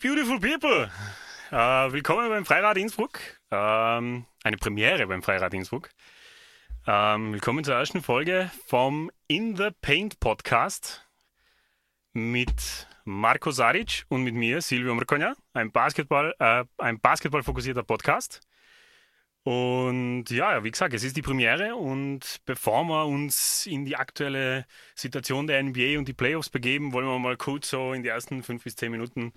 Beautiful people! Äh, willkommen beim Freirad Innsbruck. Ähm, eine Premiere beim Freirad Innsbruck. Ähm, willkommen zur ersten Folge vom In the Paint Podcast mit Marco Saric und mit mir, Silvio Mrkonja, ein Basketball, äh, ein Basketball-fokussierter Podcast. Und ja, wie gesagt, es ist die Premiere und bevor wir uns in die aktuelle Situation der NBA und die Playoffs begeben, wollen wir mal kurz so in die ersten fünf bis zehn Minuten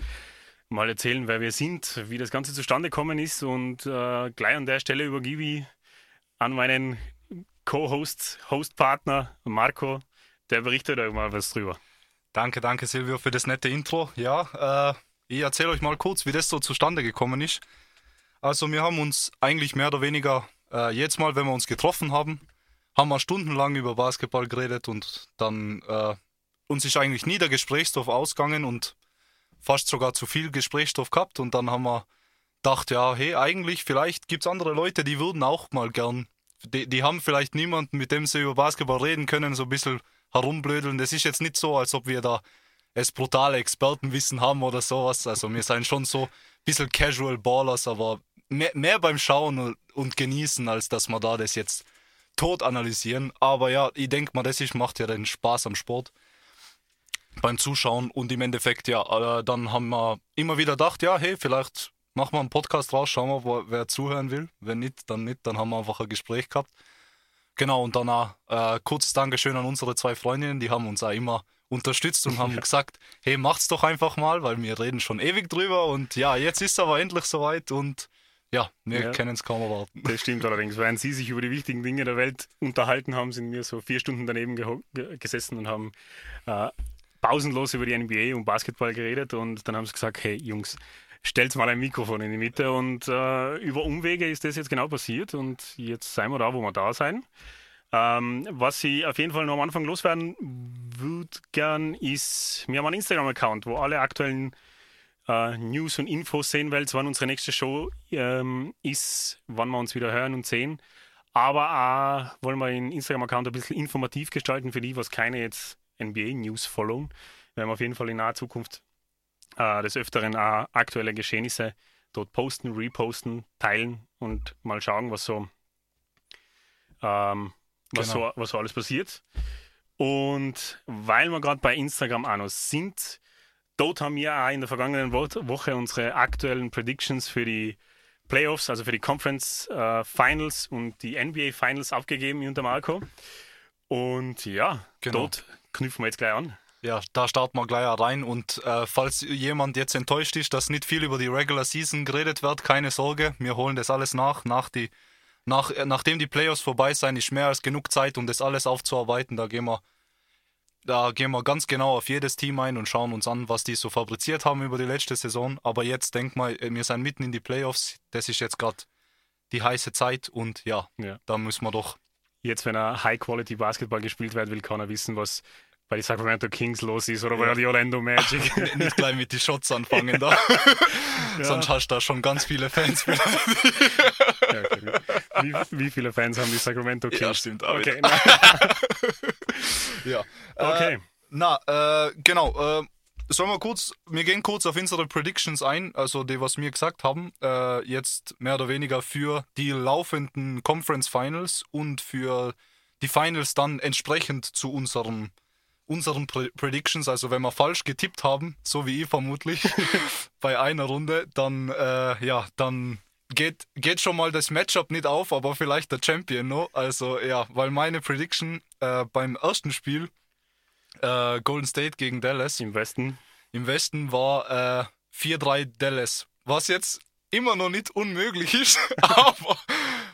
mal erzählen, wer wir sind, wie das Ganze zustande gekommen ist und äh, gleich an der Stelle übergebe ich an meinen Co-Host, Hostpartner Marco, der berichtet euch mal was drüber. Danke, danke Silvio für das nette Intro. Ja, äh, ich erzähle euch mal kurz, wie das so zustande gekommen ist. Also wir haben uns eigentlich mehr oder weniger äh, jedes Mal, wenn wir uns getroffen haben, haben wir stundenlang über Basketball geredet und dann äh, uns ist eigentlich nie der Gesprächsstoff ausgegangen und fast sogar zu viel Gesprächsstoff gehabt und dann haben wir gedacht, ja, hey, eigentlich, vielleicht gibt es andere Leute, die würden auch mal gern, die, die haben vielleicht niemanden, mit dem sie über Basketball reden können, so ein bisschen herumblödeln. Das ist jetzt nicht so, als ob wir da es brutale Expertenwissen haben oder sowas. Also wir sind schon so ein bisschen Casual Ballers, aber mehr, mehr beim Schauen und Genießen, als dass wir da das jetzt tot analysieren. Aber ja, ich denke mal, das ist, macht ja den Spaß am Sport beim Zuschauen und im Endeffekt, ja, äh, dann haben wir immer wieder gedacht, ja, hey, vielleicht machen wir einen Podcast raus, schauen wir, wo, wer zuhören will. Wenn nicht, dann nicht, dann haben wir einfach ein Gespräch gehabt. Genau, und danach äh, kurzes Dankeschön an unsere zwei Freundinnen, die haben uns auch immer unterstützt und haben gesagt, hey, macht's doch einfach mal, weil wir reden schon ewig drüber und ja, jetzt ist es aber endlich soweit und ja, wir ja. können es kaum erwarten. Das stimmt allerdings. Während Sie sich über die wichtigen Dinge der Welt unterhalten haben, sind wir so vier Stunden daneben gesessen und haben äh, pausenlos über die NBA und Basketball geredet und dann haben sie gesagt, hey Jungs, stellt mal ein Mikrofon in die Mitte und äh, über Umwege ist das jetzt genau passiert und jetzt seien wir da, wo wir da sein. Ähm, was ich auf jeden Fall noch am Anfang loswerden würde gern ist, wir haben einen Instagram-Account, wo alle aktuellen äh, News und Infos sehen werdet, wann unsere nächste Show ähm, ist, wann wir uns wieder hören und sehen. Aber auch wollen wir den Instagram-Account ein bisschen informativ gestalten für die, was keine jetzt NBA-News folgen. Wir werden auf jeden Fall in naher Zukunft äh, des Öfteren auch aktuelle Geschehnisse dort posten, reposten, teilen und mal schauen, was so, ähm, was, genau. so was so alles passiert. Und weil wir gerade bei Instagram auch noch sind, dort haben wir auch in der vergangenen Woche unsere aktuellen Predictions für die Playoffs, also für die Conference äh, Finals und die NBA Finals abgegeben unter Marco. Und ja, genau. dort knüpfen wir jetzt gleich an. Ja, da starten wir gleich rein. Und äh, falls jemand jetzt enttäuscht ist, dass nicht viel über die Regular Season geredet wird, keine Sorge, wir holen das alles nach. nach die, nach, äh, nachdem die Playoffs vorbei sind, ist mehr als genug Zeit, um das alles aufzuarbeiten. Da gehen wir, da gehen wir ganz genau auf jedes Team ein und schauen uns an, was die so fabriziert haben über die letzte Saison. Aber jetzt denk mal, äh, wir sind mitten in die Playoffs. Das ist jetzt gerade die heiße Zeit und ja, ja, da müssen wir doch jetzt, wenn er High-Quality-Basketball gespielt wird, will keiner wissen, was bei den Sacramento Kings los ist oder ja. bei die Orlando Magic. Nicht gleich mit den Shots anfangen da. ja. Sonst hast du da schon ganz viele Fans. ja, okay. wie, wie, viele Fans haben die Sacramento Kings? Ja, stimmt. Auch okay. ja. Okay. Äh, na, äh, genau. Äh, Sollen wir kurz, wir gehen kurz auf unsere Predictions ein, also die, was wir gesagt haben, äh, jetzt mehr oder weniger für die laufenden Conference Finals und für die Finals dann entsprechend zu unserem, unseren Pre Predictions. Also wenn wir falsch getippt haben, so wie ich vermutlich bei einer Runde, dann, äh, ja, dann geht, geht schon mal das Matchup nicht auf, aber vielleicht der Champion noch. Also ja, weil meine Prediction äh, beim ersten Spiel äh, Golden State gegen Dallas. Im Westen. Im Westen war äh, 4-3 Dallas. Was jetzt immer noch nicht unmöglich ist, aber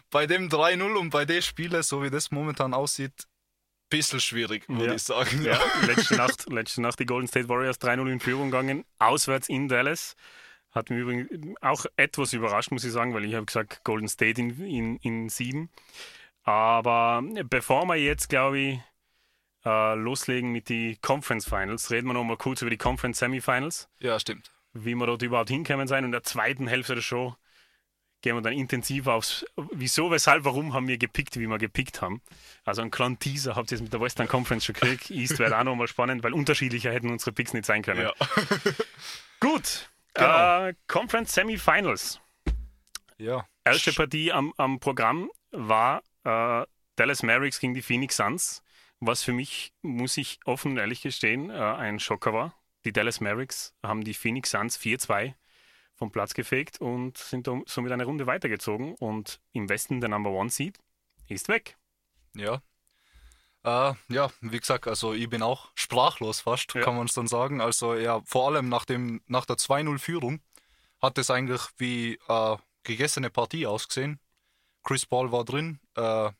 bei dem 3-0 und bei den Spielen, so wie das momentan aussieht, ein bisschen schwierig, würde ja. ich sagen. Ja. letzte, Nacht, letzte Nacht die Golden State Warriors 3-0 in Führung gegangen, auswärts in Dallas. Hat mich übrigens auch etwas überrascht, muss ich sagen, weil ich habe gesagt Golden State in, in, in sieben. Aber bevor wir jetzt, glaube ich, äh, loslegen mit den Conference Finals, reden wir noch mal kurz über die Conference Semifinals. Ja, stimmt. Wie wir dort überhaupt hinkommen sein. Und in der zweiten Hälfte der Show gehen wir dann intensiv aufs Wieso, weshalb, warum haben wir gepickt, wie wir gepickt haben. Also einen kleinen Teaser habt ihr jetzt mit der Western Conference schon gekriegt. East wäre auch nochmal spannend, weil unterschiedlicher hätten unsere Picks nicht sein können. Ja. Gut, Genau. Äh, Conference Semifinals. Ja. Erste Partie am, am Programm war äh, Dallas Mavericks gegen die Phoenix Suns, was für mich, muss ich offen und ehrlich gestehen, äh, ein Schocker war. Die Dallas Mavericks haben die Phoenix Suns 4-2 vom Platz gefegt und sind somit eine Runde weitergezogen. Und im Westen der Number One Seed ist weg. Ja. Äh, ja, wie gesagt, also ich bin auch sprachlos fast, ja. kann man es dann sagen. Also ja, vor allem nach, dem, nach der 2-0-Führung hat es eigentlich wie äh, gegessene Partie ausgesehen. Chris Paul war drin, äh,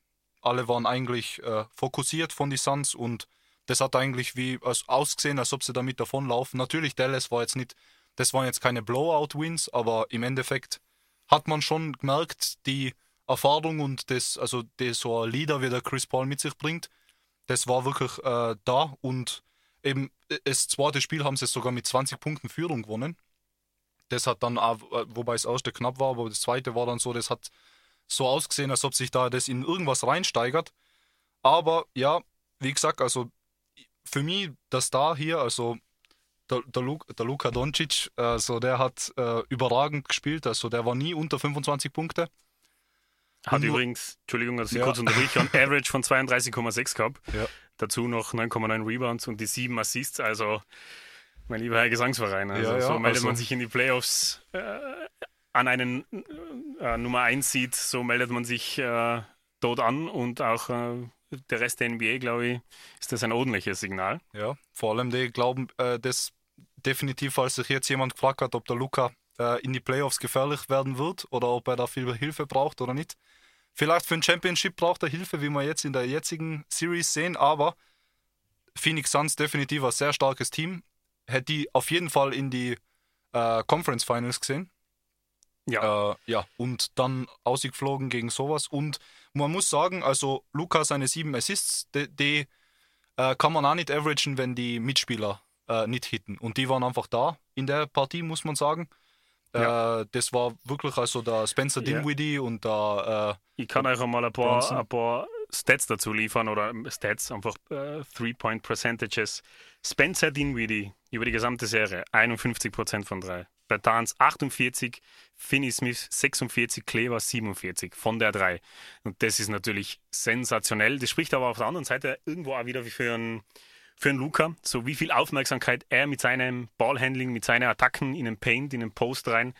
alle waren eigentlich äh, fokussiert von die Suns und das hat eigentlich wie als, ausgesehen, als ob sie damit davonlaufen. Natürlich, Dallas war jetzt nicht, das waren jetzt keine Blowout-Wins, aber im Endeffekt hat man schon gemerkt, die Erfahrung und das, also das, so ein Leader, wie der Chris Paul mit sich bringt, das war wirklich äh, da und eben das zweite Spiel haben sie sogar mit 20 Punkten Führung gewonnen. Das hat dann, auch, äh, wobei das erste knapp war, aber das zweite war dann so, das hat so ausgesehen, als ob sich da das in irgendwas reinsteigert. Aber ja, wie gesagt, also für mich der Star hier, also der, der, Luka, der Luka Doncic, also der hat äh, überragend gespielt, also der war nie unter 25 Punkte. Hat Und übrigens, Entschuldigung, dass ich ja. kurz unterbreche, ein Average von 32,6 gehabt. Ja. Dazu noch 9,9 Rebounds und die 7 Assists, also mein lieber Herr Gesangsverein. Also ja, so meldet also. man sich in die Playoffs äh, an einen äh, Nummer 1 sieht, so meldet man sich äh, dort an und auch äh, der Rest der NBA, glaube ich, ist das ein ordentliches Signal. Ja, vor allem die glauben, äh, das definitiv, falls sich jetzt jemand gefragt hat, ob der Luca äh, in die Playoffs gefährlich werden wird oder ob er da viel Hilfe braucht oder nicht. Vielleicht für ein Championship braucht er Hilfe, wie wir jetzt in der jetzigen Series sehen, aber Phoenix Suns definitiv ein sehr starkes Team. Hätte die auf jeden Fall in die äh, Conference Finals gesehen. Ja. Äh, ja, und dann ausgeflogen gegen sowas. Und man muss sagen, also Luca seine sieben Assists, die, die äh, kann man auch nicht averagen, wenn die Mitspieler äh, nicht hitten. Und die waren einfach da in der Partie, muss man sagen. Äh, ja. das war wirklich also der Spencer Dinwiddie ja. und der. Äh, ich kann euch mal ein paar, ein paar Stats dazu liefern oder Stats, einfach äh, Three-Point-Percentages. Spencer Dinwiddie über die gesamte Serie 51% von drei. Bertans 48, Finney Smith 46, Kleber 47 von der 3. Und das ist natürlich sensationell. Das spricht aber auf der anderen Seite irgendwo auch wieder für einen, für einen Luca, so wie viel Aufmerksamkeit er mit seinem Ballhandling, mit seinen Attacken in den Paint, in den Post rein,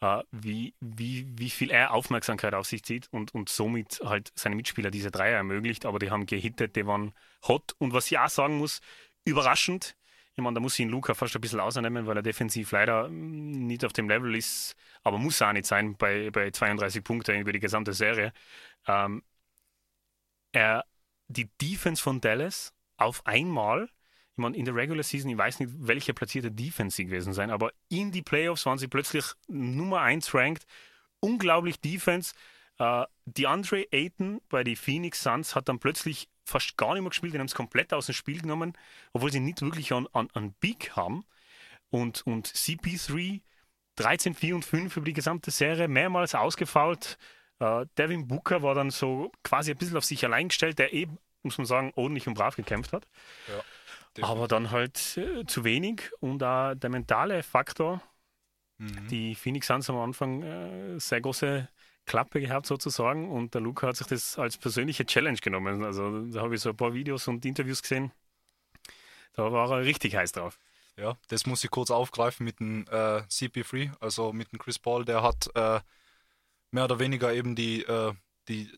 äh, wie, wie, wie viel er Aufmerksamkeit auf sich zieht und, und somit halt seine Mitspieler diese Dreier ermöglicht. Aber die haben gehittet, die waren hot. Und was ich auch sagen muss, überraschend, ich meine, da muss ich ihn Luca fast ein bisschen ausnehmen, weil er defensiv leider mm, nicht auf dem Level ist, aber muss auch nicht sein bei, bei 32 Punkten über die gesamte Serie. Ähm, er, die Defense von Dallas auf einmal, ich meine, in der Regular Season, ich weiß nicht, welche platzierte Defense sie gewesen sein, aber in die Playoffs waren sie plötzlich Nummer 1 ranked. Unglaublich Defense. Uh, die Andre Ayton bei den Phoenix Suns hat dann plötzlich fast gar nicht mehr gespielt, die haben es komplett aus dem Spiel genommen, obwohl sie nicht wirklich an, an, an Big haben. Und, und CP3 13, 4 und 5 über die gesamte Serie, mehrmals ausgefault. Uh, Devin Booker war dann so quasi ein bisschen auf sich allein gestellt, der eben, muss man sagen, ordentlich und brav gekämpft hat. Ja, Aber dann halt äh, zu wenig und auch der mentale Faktor. Mhm. Die Phoenix Suns am Anfang äh, sehr große Klappe gehabt sozusagen und der Luca hat sich das als persönliche Challenge genommen. Also da habe ich so ein paar Videos und Interviews gesehen. Da war er richtig heiß drauf. Ja, das muss ich kurz aufgreifen mit dem äh, CP3, also mit dem Chris Paul. Der hat äh, mehr oder weniger eben die, äh, die,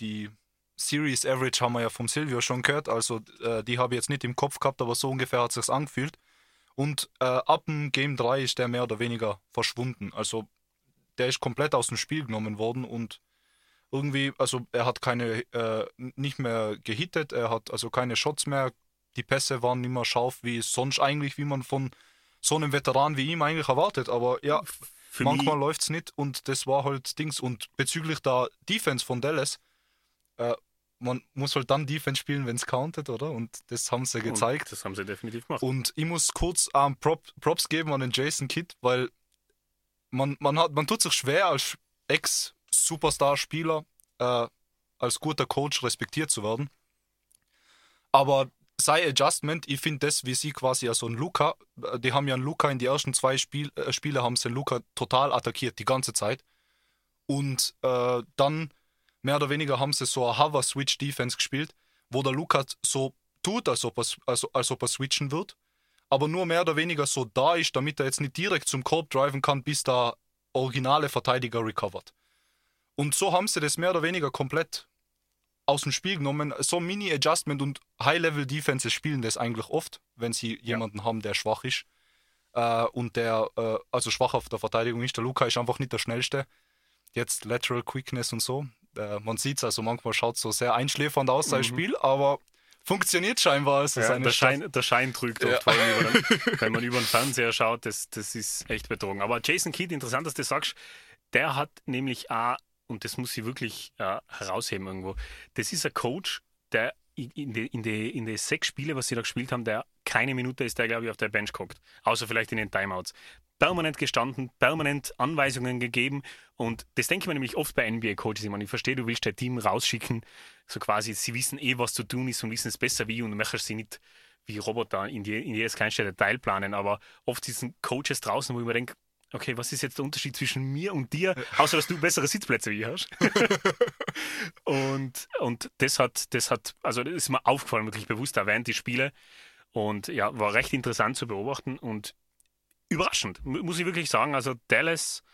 die Series Average haben wir ja vom Silvio schon gehört. Also äh, die habe ich jetzt nicht im Kopf gehabt, aber so ungefähr hat es sich angefühlt. Und äh, ab dem Game 3 ist der mehr oder weniger verschwunden. Also der ist komplett aus dem Spiel genommen worden und irgendwie, also er hat keine, äh, nicht mehr gehittet, er hat also keine Shots mehr, die Pässe waren nicht mehr scharf wie sonst eigentlich, wie man von so einem Veteran wie ihm eigentlich erwartet, aber ja, Für manchmal läuft es nicht und das war halt Dings und bezüglich der Defense von Dallas, äh, man muss halt dann Defense spielen, wenn es countet, oder? Und das haben sie gezeigt. Und das haben sie definitiv gemacht. Und ich muss kurz ähm, Prop, Props geben an den Jason Kidd, weil man, man, hat, man tut sich schwer als Ex-Superstar-Spieler, äh, als guter Coach respektiert zu werden. Aber sei Adjustment, ich finde das, wie sie quasi ja so ein Luca, äh, die haben ja einen Luca in die ersten zwei Spiel, äh, Spiele, haben sie Luca total attackiert, die ganze Zeit. Und äh, dann mehr oder weniger haben sie so eine Hover-Switch-Defense gespielt, wo der Luca so tut, als ob, er, als, als ob er switchen wird, aber nur mehr oder weniger so da ist, damit er jetzt nicht direkt zum Korb driven kann, bis der originale Verteidiger recovert. Und so haben sie das mehr oder weniger komplett aus dem Spiel genommen. So Mini-Adjustment und High-Level-Defenses spielen das eigentlich oft, wenn sie jemanden ja. haben, der schwach ist. Äh, und der, äh, also schwach auf der Verteidigung ist. Der Luca ist einfach nicht der schnellste. Jetzt Lateral Quickness und so. Äh, man sieht es, also manchmal schaut es so sehr einschläfernd aus, sein mhm. Spiel, aber funktioniert scheinbar. Also ja, der, Schein, der Schein trügt ja. oft, den, wenn man über den Fernseher schaut, das, das ist echt betrogen. Aber Jason Kidd, interessant, dass du sagst, der hat nämlich auch und das muss ich wirklich äh, herausheben irgendwo, das ist ein Coach, der in die, in, die, in die sechs Spiele, was sie da gespielt haben, der keine Minute ist, der, glaube ich, auf der Bench guckt. Außer vielleicht in den Timeouts. Permanent gestanden, permanent Anweisungen gegeben. Und das denke ich mir nämlich oft bei NBA-Coaches. Ich meine, ich verstehe, du willst dein Team rausschicken, so quasi, sie wissen eh, was zu tun ist und wissen es besser wie und du möchtest sie nicht wie Roboter in, die, in jedes kleinste Detail planen. Aber oft sind Coaches draußen, wo ich mir denke, okay, was ist jetzt der Unterschied zwischen mir und dir, außer dass du bessere Sitzplätze wie ich hast? und, und das hat, das hat, also das ist mir aufgefallen, wirklich bewusst erwähnt, die Spiele. Und ja, war recht interessant zu beobachten und überraschend, muss ich wirklich sagen. Also Dallas,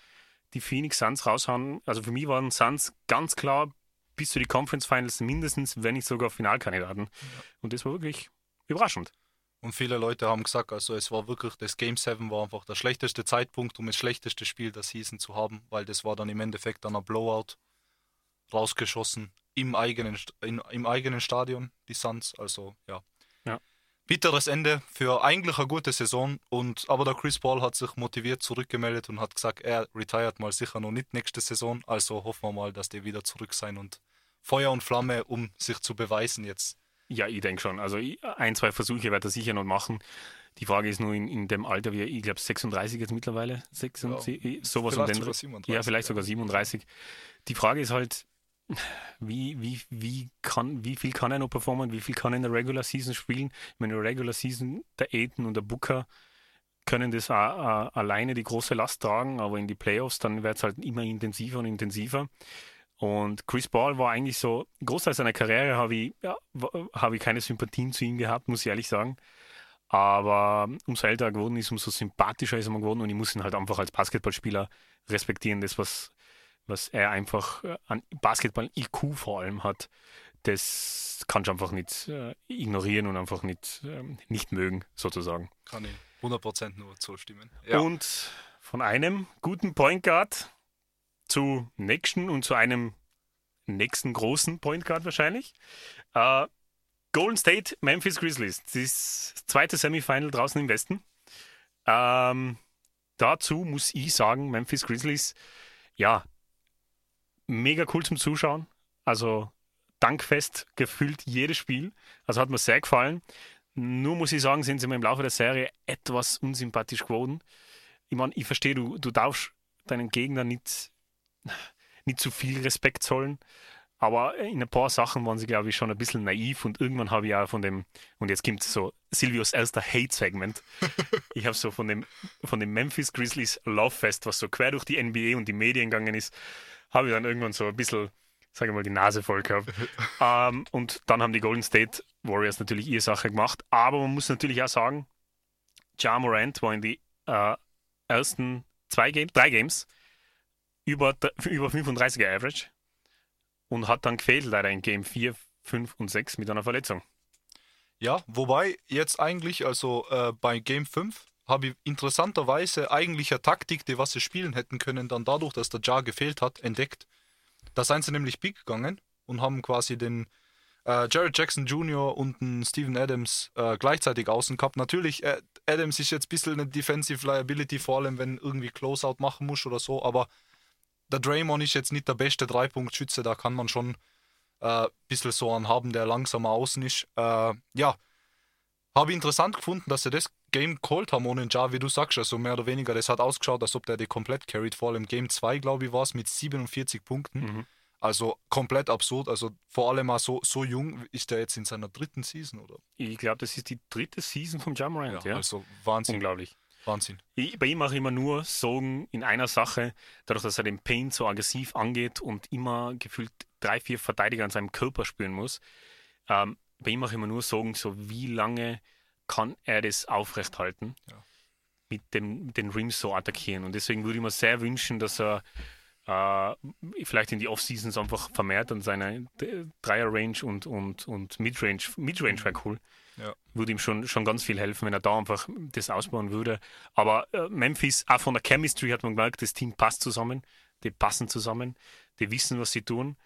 die Phoenix Suns raushauen, also für mich waren Suns ganz klar bis zu die Conference Finals mindestens, wenn nicht sogar Finalkandidaten. Ja. Und das war wirklich überraschend. Und viele Leute haben gesagt, also es war wirklich, das Game 7 war einfach der schlechteste Zeitpunkt, um das schlechteste Spiel der Season zu haben, weil das war dann im Endeffekt dann ein Blowout rausgeschossen im eigenen, in, im eigenen Stadion, die Suns. Also ja. Bitteres Ende für eigentlich eine gute Saison. Und, aber der Chris Paul hat sich motiviert zurückgemeldet und hat gesagt, er retired mal sicher noch nicht nächste Saison. Also hoffen wir mal, dass die wieder zurück sein und Feuer und Flamme, um sich zu beweisen jetzt ja, ich denke schon. Also ein, zwei Versuche wird er sicher noch machen. Die Frage ist nur in, in dem Alter, wie ich glaube 36 jetzt mittlerweile, 36, ja, sowas um den sogar 37, Ja, vielleicht sogar 37. Die Frage ist halt, wie, wie, wie, kann, wie viel kann er noch performen, wie viel kann er in der Regular Season spielen? Ich meine, in der Regular Season, der Aiden und der Booker können das auch, auch alleine die große Last tragen, aber in die Playoffs, dann wird es halt immer intensiver und intensiver. Und Chris Paul war eigentlich so, Großteil seiner Karriere habe ich, ja, hab ich keine Sympathien zu ihm gehabt, muss ich ehrlich sagen. Aber umso älter er geworden ist, umso sympathischer ist er geworden und ich muss ihn halt einfach als Basketballspieler respektieren. Das, was, was er einfach äh, an Basketball-IQ vor allem hat, das kannst du einfach nicht äh, ignorieren und einfach nicht, äh, nicht mögen, sozusagen. Kann ich 100% nur zustimmen. Ja. Und von einem guten Point Guard zu nächsten und zu einem nächsten großen Point Guard wahrscheinlich. Äh, Golden State, Memphis Grizzlies. Das zweite Semifinal draußen im Westen. Ähm, dazu muss ich sagen, Memphis Grizzlies, ja, mega cool zum Zuschauen. Also dankfest gefühlt jedes Spiel. Also hat mir sehr gefallen. Nur muss ich sagen, sind sie mir im Laufe der Serie etwas unsympathisch geworden. Ich meine, ich verstehe, du, du darfst deinen Gegner nicht nicht zu viel Respekt zollen. Aber in ein paar Sachen waren sie, glaube ich, schon ein bisschen naiv und irgendwann habe ich auch von dem, und jetzt kommt so Silvios erster Hate-Segment. ich habe so von dem, von dem Memphis Grizzlies Love Fest, was so quer durch die NBA und die Medien gegangen ist, habe ich dann irgendwann so ein bisschen, sage ich mal, die Nase voll gehabt. ähm, und dann haben die Golden State Warriors natürlich ihre Sache gemacht. Aber man muss natürlich auch sagen, Ja Morant war in die äh, ersten zwei Games, drei Games über, über 35er Average und hat dann gefehlt leider in Game 4, 5 und 6 mit einer Verletzung. Ja, wobei jetzt eigentlich, also äh, bei Game 5 habe ich interessanterweise eigentlich eine Taktik, die was sie spielen hätten können, dann dadurch, dass der Jar gefehlt hat, entdeckt. Da seien sie nämlich big gegangen und haben quasi den äh, Jared Jackson Jr. und den Steven Adams äh, gleichzeitig außen gehabt. Natürlich, äh, Adams ist jetzt ein bisschen eine Defensive Liability, vor allem wenn irgendwie Closeout machen muss oder so, aber der Draymond ist jetzt nicht der beste Dreipunktschütze, da kann man schon ein äh, bisschen so einen haben, der langsamer außen ist. Äh, ja, habe ich interessant gefunden, dass sie das Game called haben ohne Ja, wie du sagst, also mehr oder weniger. Das hat ausgeschaut, als ob der die komplett carried, vor allem Game 2, glaube ich, war es mit 47 Punkten. Mhm. Also komplett absurd. Also vor allem mal so, so jung ist der jetzt in seiner dritten Season, oder? Ich glaube, das ist die dritte Season vom Jamorant, ja. Also Wahnsinn. Unglaublich. Wahnsinn. Ich, bei ihm mache ich immer nur Sorgen in einer Sache, dadurch, dass er den Paint so aggressiv angeht und immer gefühlt drei, vier Verteidiger an seinem Körper spüren muss. Ähm, bei ihm mache ich immer nur Sorgen, so wie lange kann er das aufrechthalten, Ja. mit dem den Rim so attackieren. Und deswegen würde ich mir sehr wünschen, dass er äh, vielleicht in die Offseasons einfach vermehrt an seiner Dreier-Range und, und, und Midrange, Midrange wäre cool. Ja. Würde ihm schon, schon ganz viel helfen, wenn er da einfach das ausbauen würde. Aber äh, Memphis, auch von der Chemistry hat man gemerkt, das Team passt zusammen, die passen zusammen, die wissen, was sie tun.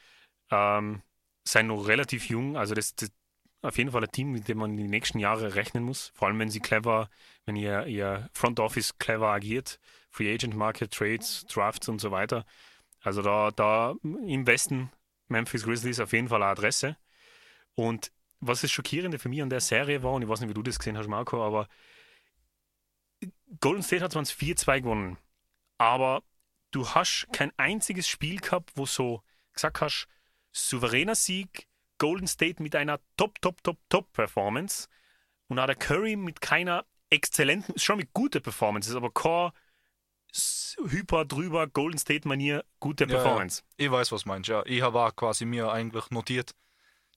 Ähm, sind noch relativ jung, also das, das auf jeden Fall ein Team, mit dem man die nächsten Jahre rechnen muss. Vor allem, wenn sie clever, wenn ihr, ihr Front Office clever agiert, Free Agent Market, Trades, Drafts und so weiter. Also da, da im Westen Memphis Grizzlies auf jeden Fall eine Adresse. Und was das Schockierende für mich an der Serie war, und ich weiß nicht, wie du das gesehen hast, Marco, aber Golden State hat zwar 4-2 gewonnen, aber du hast kein einziges Spiel gehabt, wo so gesagt hast, souveräner Sieg, Golden State mit einer Top, Top, Top, Top Performance und auch der Curry mit keiner exzellenten, schon mit guter Performance, aber kein s- hyper drüber Golden State Manier gute Ja, ja. Performance. Ich weiß, was meinst, ja. Ich habe auch quasi mir eigentlich notiert,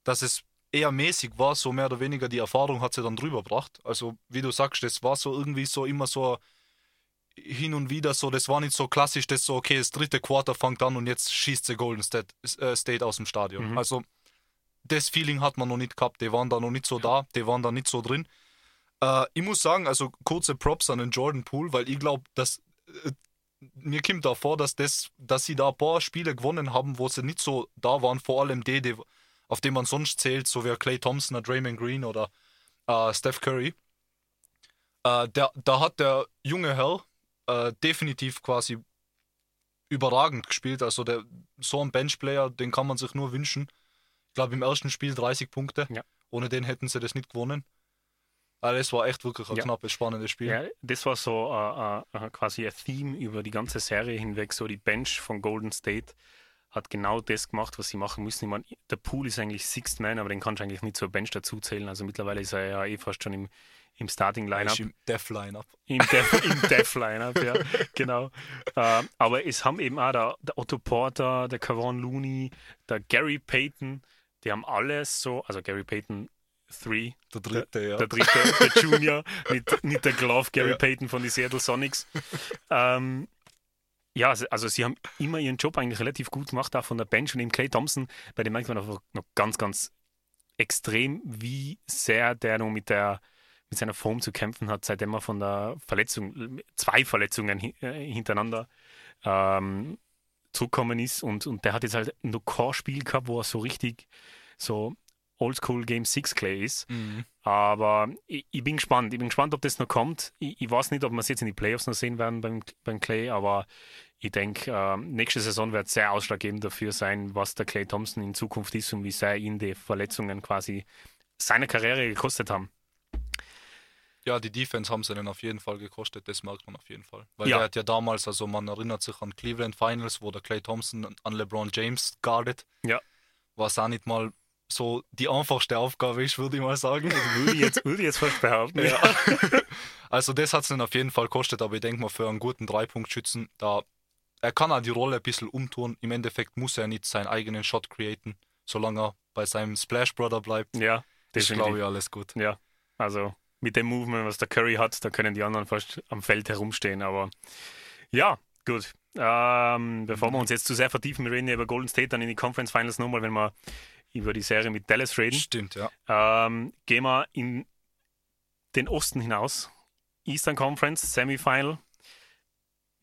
dass es eher mäßig war, so mehr oder weniger die Erfahrung hat sie dann drüber gebracht. Also, wie du sagst, das war so irgendwie so immer so hin und wieder so, das war nicht so klassisch, das so, okay, das dritte Quarter fängt an und jetzt schießt sie Golden State, äh, State aus dem Stadion. Mhm. Also, das Feeling hat man noch nicht gehabt, die waren da noch nicht so da, die waren da nicht so drin. Äh, ich muss sagen, also kurze Props an den Jordan Poole, weil ich glaube, dass äh, mir kommt da vor, dass, das, dass sie da ein paar Spiele gewonnen haben, wo sie nicht so da waren, vor allem die, die auf die man sonst zählt, so wie Clay Thompson, Draymond Green oder äh, Steph Curry. Äh, der, da hat der junge Herr äh, definitiv quasi überragend gespielt. Also der, so ein Benchplayer, den kann man sich nur wünschen. Ich glaube im ersten Spiel 30 Punkte. Ja. Ohne den hätten sie das nicht gewonnen. Also das war echt wirklich ein Ja. knappes, spannendes Spiel. Ja, das war so äh, äh, quasi ein Theme über die ganze Serie hinweg. So die Bench von Golden State hat genau das gemacht, was sie machen müssen. Ich meine, der Pool ist eigentlich Sixth Man, aber den kannst du eigentlich nicht zur Bench dazu zählen. Also mittlerweile ist er ja eh fast schon im, im Starting Lineup. im Death Lineup. Im Def, im Def Lineup, ja, genau. Ähm, aber es haben eben auch der, der Otto Porter, der Kevon Looney, der Gary Payton, die haben alles so, also Gary Payton 3, Der dritte, ja. der dritte, der Junior, nicht, nicht der Glove Gary Ja. Payton von den Seattle Sonics. Ähm, ja, also- also sie haben immer ihren Job eigentlich relativ gut gemacht, auch von der Bench und eben Clay Thompson, bei dem merkt man einfach noch ganz, ganz extrem, wie sehr der noch mit der mit seiner Form zu kämpfen hat, seitdem er von der Verletzung, zwei Verletzungen äh, hintereinander ähm, zurückgekommen ist und, und der hat jetzt halt noch kein Spiel gehabt, wo er so richtig so Oldschool Game 6 Clay ist. Mhm. Aber ich, ich bin gespannt. Ich bin gespannt, ob das noch kommt. Ich, ich weiß nicht, ob wir es jetzt in die Playoffs noch sehen werden beim, beim Clay, aber ich denke, ähm, nächste Saison wird sehr ausschlaggebend dafür sein, was der Clay Thompson in Zukunft ist und wie sehr ihn die Verletzungen quasi seine Karriere gekostet haben. Ja, die Defense haben sie dann auf jeden Fall gekostet, das merkt man auf jeden Fall. Weil Ja. er hat ja damals, also man erinnert sich an Cleveland Finals, wo der Clay Thompson an LeBron James guardet. Ja. Was auch nicht mal so die einfachste Aufgabe ist, würde ich mal sagen. Würde ich jetzt, würde ich jetzt fast behaupten. Ja. also das hat es dann auf jeden Fall gekostet, aber ich denke mal für einen guten Dreipunktschützen, da er kann auch die Rolle ein bisschen umtun. Im Endeffekt muss er nicht seinen eigenen Shot createn, solange er bei seinem Splash Brother bleibt. Ja, ist, definitiv. glaube ich, alles gut. Ja, also mit dem Movement, was der Curry hat, da können die anderen fast am Feld herumstehen. Aber ja, gut. Ähm, bevor wir uns jetzt zu sehr vertiefen, wir reden ja über Golden State dann in die Conference Finals nochmal, wenn wir über die Serie mit Dallas reden. Stimmt, ja. Ähm, gehen wir in den Osten hinaus. Eastern Conference Semifinal,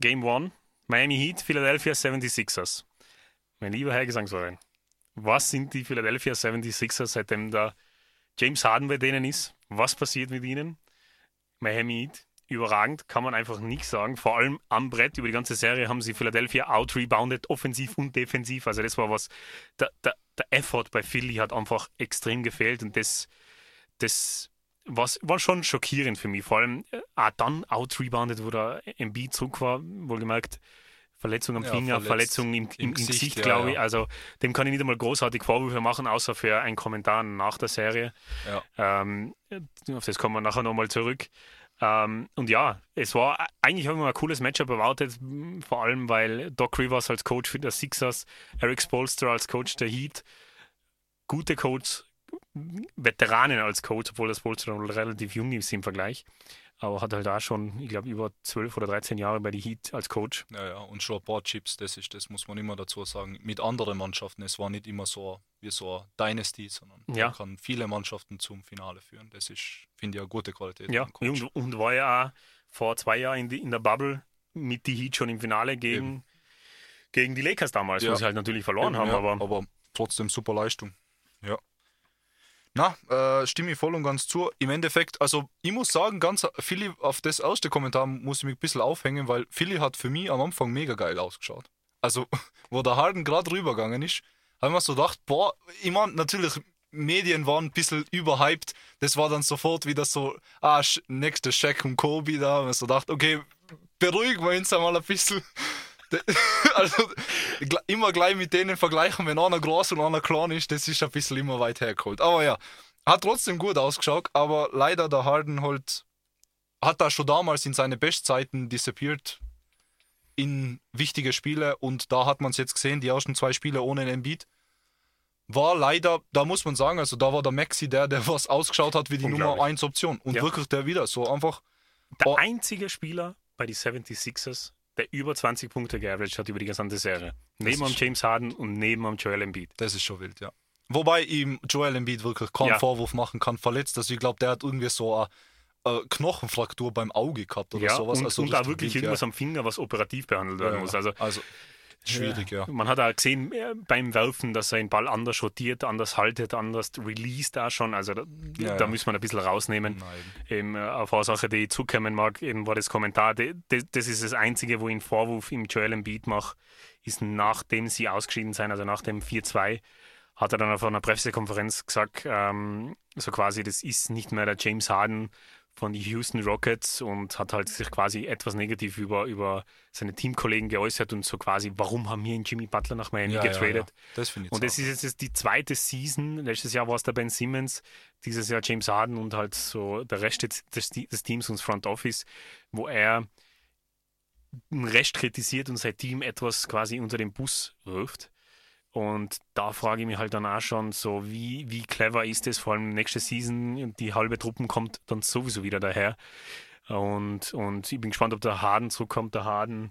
Game 1, Miami Heat, Philadelphia 76ers. Mein lieber Herr Gesangsverein, was sind die Philadelphia 76ers, seitdem da James Harden bei denen ist? Was passiert mit ihnen? Miami Heat, überragend, kann man einfach nicht sagen. Vor allem am Brett über die ganze Serie haben sie Philadelphia out-rebounded, offensiv und defensiv. Also das war was, der, der, der Effort bei Philly hat einfach extrem gefehlt und das, das was, war schon schockierend für mich. Vor allem äh, auch dann out-rebounded, wo der MB zurück war, wohlgemerkt Verletzung am Ja, Finger, verletzt Verletzung im, im, im Gesicht, Gesicht, ja, glaube ja. ich. Also dem kann ich nicht einmal großartig Vorwürfe machen, außer für einen Kommentar nach der Serie. Ja. Ähm, auf das kommen wir nachher nochmal zurück. Ähm, und ja, es war eigentlich haben wir ein cooles Matchup erwartet, vor allem weil Doc Rivers als Coach für die Sixers, Eric Spolster als Coach der Heat, gute Coach, Veteranen als Coach, obwohl das Spolster noch relativ jung ist im Vergleich. Aber hat halt auch schon, ich glaube, über 12 oder 13 Jahre bei die Heat als Coach. Ja, ja, und schon ein paar Chips, das ist, das muss man immer dazu sagen. Mit anderen Mannschaften, es war nicht immer so wie so eine Dynasty, sondern Ja. man kann viele Mannschaften zum Finale führen. Das ist, finde ich, eine gute Qualität. Ja, und, und war ja auch vor zwei Jahren in, die, in der Bubble mit die Heat schon im Finale gegen, gegen die Lakers damals, Ja. wo sie halt natürlich verloren haben. ja, aber trotzdem super Leistung. Ja. Na, äh, stimme ich voll und ganz zu. Im Endeffekt, also ich muss sagen, ganz Philly, auf das erste Kommentar muss ich mich ein bisschen aufhängen, weil Philly hat für mich am Anfang mega geil ausgeschaut. Also, wo der Harden gerade rübergegangen ist, habe ich mir so gedacht, boah, ich meine, natürlich, Medien waren ein bisschen überhyped. Das war dann sofort wieder so, ah, nächste Shaq und Kobe da. Und so gedacht, okay, beruhigen wir uns einmal ein bisschen. Also immer gleich mit denen vergleichen, wenn einer groß und einer klein ist, das ist ein bisschen immer weit hergeholt. Aber ja, hat trotzdem gut ausgeschaut, aber leider der Harden halt hat da schon damals in seine Bestzeiten disappeared in wichtige Spiele und da hat man es jetzt gesehen, die ersten zwei Spiele ohne einen Embiid. War leider, da muss man sagen, also da war der Maxi der, der was ausgeschaut hat wie die Nummer Unglaublich. 1 Option. Und Ja. wirklich der wieder so einfach. der Oh. einzige Spieler bei den 76ers, der über 20 Punkte geaveraged hat über die gesamte Serie. Neben am James Harden und neben am Joel Embiid. Das ist schon wild, ja. Wobei ihm Joel Embiid wirklich keinen Ja. Vorwurf machen kann, verletzt. Also ich glaube, der hat irgendwie so eine, äh, Knochenfraktur beim Auge gehabt oder Ja, sowas. und, also und da wirklich wild, irgendwas am Finger, was operativ behandelt ja. werden muss. Also also schwierig, ja. Man hat auch gesehen äh, beim Werfen, dass er den Ball anders rotiert, anders haltet, anders released da schon. Also da, Ja, da ja. müssen wir ein bisschen rausnehmen. Eben, auf eine Sache, die ich zukommen mag, eben war das Kommentar. de- de- Das ist das Einzige, wo ich einen Vorwurf im Joel Embiid mache, ist nachdem sie ausgeschieden sind, also nach dem 4-2, hat er dann auf einer Pressekonferenz gesagt, ähm, so quasi, das ist nicht mehr der James Harden von den Houston Rockets und hat halt sich quasi etwas negativ über, über seine Teamkollegen geäußert und so quasi, warum haben wir ihn Jimmy Butler nach Miami Ja, ja, getradet? ja. Ich Und das zart. ist jetzt die zweite Season. Letztes Jahr war es der Ben Simmons, dieses Jahr James Harden und halt so der Rest des, des, des Teams und das Front Office, wo er den Rest kritisiert und sein Team etwas quasi unter den Bus wirft. Und da frage ich mich halt dann auch schon so, wie, wie clever ist es, vor allem nächste Season, die halbe Truppen kommt dann sowieso wieder daher. Und, und ich bin gespannt, ob der Harden zurückkommt. Der Harden,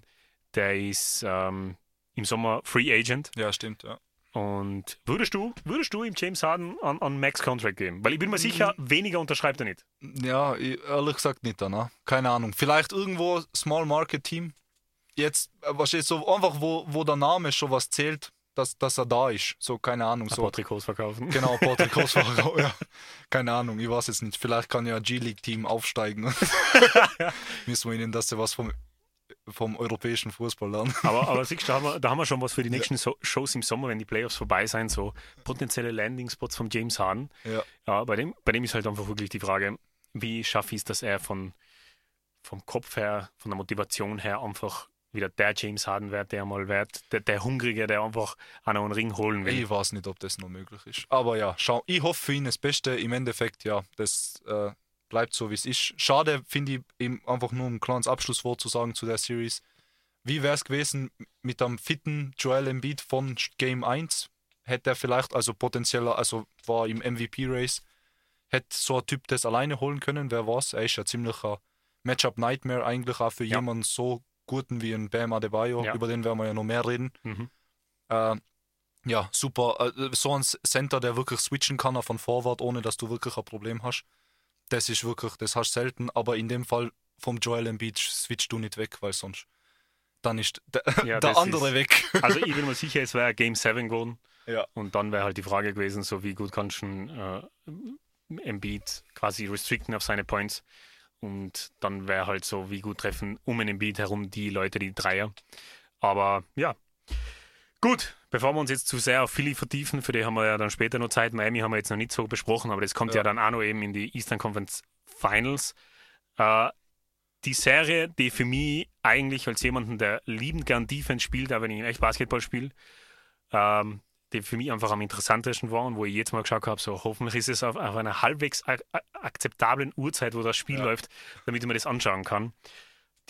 der ist ähm, im Sommer Free Agent. Ja, stimmt, ja. Und würdest du, würdest du ihm James Harden an, an Max Contract geben? Weil ich bin mir sicher, weniger unterschreibt er nicht. Ja, ich- ehrlich gesagt nicht ne? Keine Ahnung. Vielleicht irgendwo Small Market Team. Jetzt, äh, was ist so einfach, wo, wo der Name schon was zählt, dass, dass er da ist. So, keine Ahnung. So. So, Ein paar Trikots verkaufen. Genau, Patrick Kosfahrer, ja. Keine Ahnung, ich weiß jetzt nicht. Vielleicht kann ja ein G-League-Team aufsteigen. Müssen wir ihnen, dass sie was vom, vom europäischen Fußball lernen. Aber, aber siehst du, da haben, wir, da haben wir schon was für die nächsten so Shows im Sommer, wenn die Playoffs vorbei sind, so potenzielle Landing-Spots von James Harden. Ja. Ja, bei dem, bei dem ist halt einfach wirklich die Frage, wie schaffe ich es, dass er von, vom Kopf her, von der Motivation her einfach wieder der James Harden wird, der mal wird, der, der Hungrige, der einfach an einen Ring holen will. Ich weiß nicht, ob das noch möglich ist. Aber ja, schau, ich hoffe für ihn das Beste. Im Endeffekt, ja, das äh, bleibt so, wie es ist. Schade, finde ich, eben einfach nur ein kleines Abschlusswort zu sagen zu der Series. Wie wäre es gewesen mit einem fitten Joel Embiid von Game 1? Hätte er vielleicht, also potenzieller, also war im MVP-Race, hätte so ein Typ das alleine holen können, wer weiß. Er ist ja ziemlicher Matchup-Nightmare eigentlich auch für Ja. jemanden so guten wie ein Bam Adebayo, Ja. über den werden wir ja noch mehr reden. Mhm. Äh, ja, super. Äh, so ein Center, der wirklich switchen kann einen Forward, ohne dass du wirklich ein Problem hast. Das ist wirklich, das hast du selten, aber in dem Fall vom Joel Embiid switchst du nicht weg, weil sonst dann ist der, Ja, der andere ist- weg. Also ich bin mir sicher, es wäre Game 7 geworden. Ja. Und dann wäre halt die Frage gewesen, so wie gut kannst du äh, Embiid quasi restricten auf seine Points. Und dann wäre halt so, wie gut treffen um den Embiid herum die Leute die Dreier. Aber ja, gut. Bevor wir uns jetzt zu sehr auf Philly vertiefen, für die haben wir ja dann später noch Zeit. Miami haben wir jetzt noch nicht so besprochen, aber das kommt ja, Ja. dann auch noch eben in die Eastern Conference Finals. Äh, die Serie, die für mich eigentlich als jemanden, der liebend gern Defense spielt, aber wenn ich echt Basketball spiele, ähm, die für mich einfach am interessantesten war und wo ich jetzt mal geschaut habe, so hoffentlich ist es auf, auf einer halbwegs ak akzeptablen Uhrzeit, wo das Spiel ja. läuft, damit ich mir das anschauen kann.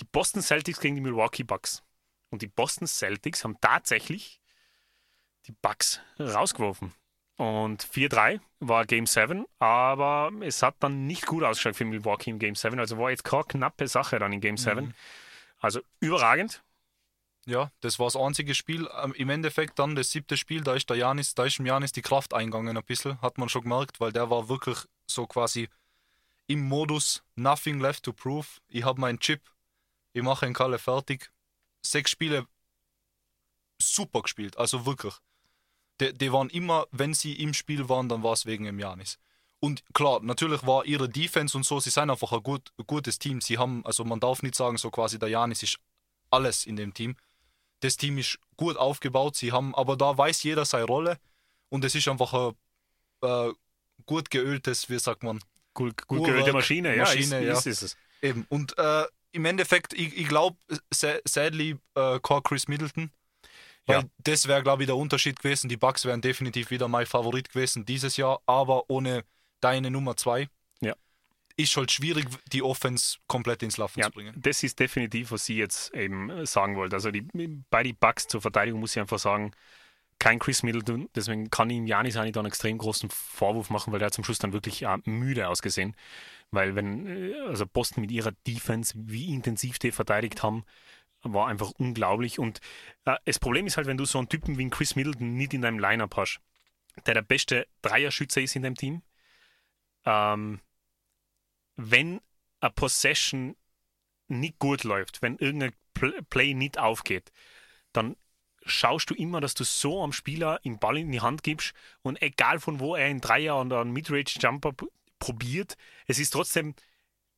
Die Boston Celtics gegen die Milwaukee Bucks. Und die Boston Celtics haben tatsächlich die Bucks rausgeworfen. Und 4-3 war Game 7, aber es hat dann nicht gut ausgeschaut für Milwaukee im Game 7. Also war jetzt keine knappe Sache dann in Game 7. Mhm. Also überragend. Ja, das war das einzige Spiel. Ähm, Im Endeffekt dann das siebte Spiel, da ist der Janis, da ist dem Janis die Kraft eingegangen ein bisschen, hat man schon gemerkt, weil der war wirklich so quasi im Modus nothing left to prove. Ich habe meinen Chip, ich mache ihn Kalle fertig. Sechs Spiele super gespielt, also wirklich. Die, die waren immer, wenn sie im Spiel waren, dann war es wegen dem Janis. Und klar, natürlich war ihre Defense und so, sie sind einfach ein, gut, ein gutes Team. Sie haben, also man darf nicht sagen, so quasi der Janis ist alles in dem Team das Team ist gut aufgebaut. Sie haben, aber da weiß jeder seine Rolle und es ist einfach ein äh, gut geöltes, wie sagt man? Gut, gut geölte Maschine, Maschine, ja. Ist, ja. Ist, ist Eben. Und äh, im Endeffekt, ich, ich glaube, sadly, äh, Chris Middleton. Weil ja. das wäre, glaube ich, der Unterschied gewesen. Die Bugs wären definitiv wieder mein Favorit gewesen dieses Jahr, aber ohne deine Nummer 2. Ist halt schwierig, die Offense komplett ins Laufen ja, zu bringen. Das ist definitiv, was sie jetzt eben sagen wollte. Also die, bei den Bucks zur Verteidigung muss ich einfach sagen, kein Chris Middleton, deswegen kann ich ihm Janis eigentlich einen extrem großen Vorwurf machen, weil der hat zum Schluss dann wirklich äh, müde ausgesehen. Weil wenn, äh, also Boston mit ihrer Defense, wie intensiv die verteidigt haben, war einfach unglaublich. Und äh, das Problem ist halt, wenn du so einen Typen wie Chris Middleton nicht in deinem Lineup hast, der der beste Dreierschütze ist in deinem Team, ähm, wenn eine Possession nicht gut läuft, wenn irgendein Play nicht aufgeht, dann schaust du immer, dass du so am Spieler im Ball in die Hand gibst und egal von wo er einen Dreier oder einen Midrange-Jumper probiert, es ist trotzdem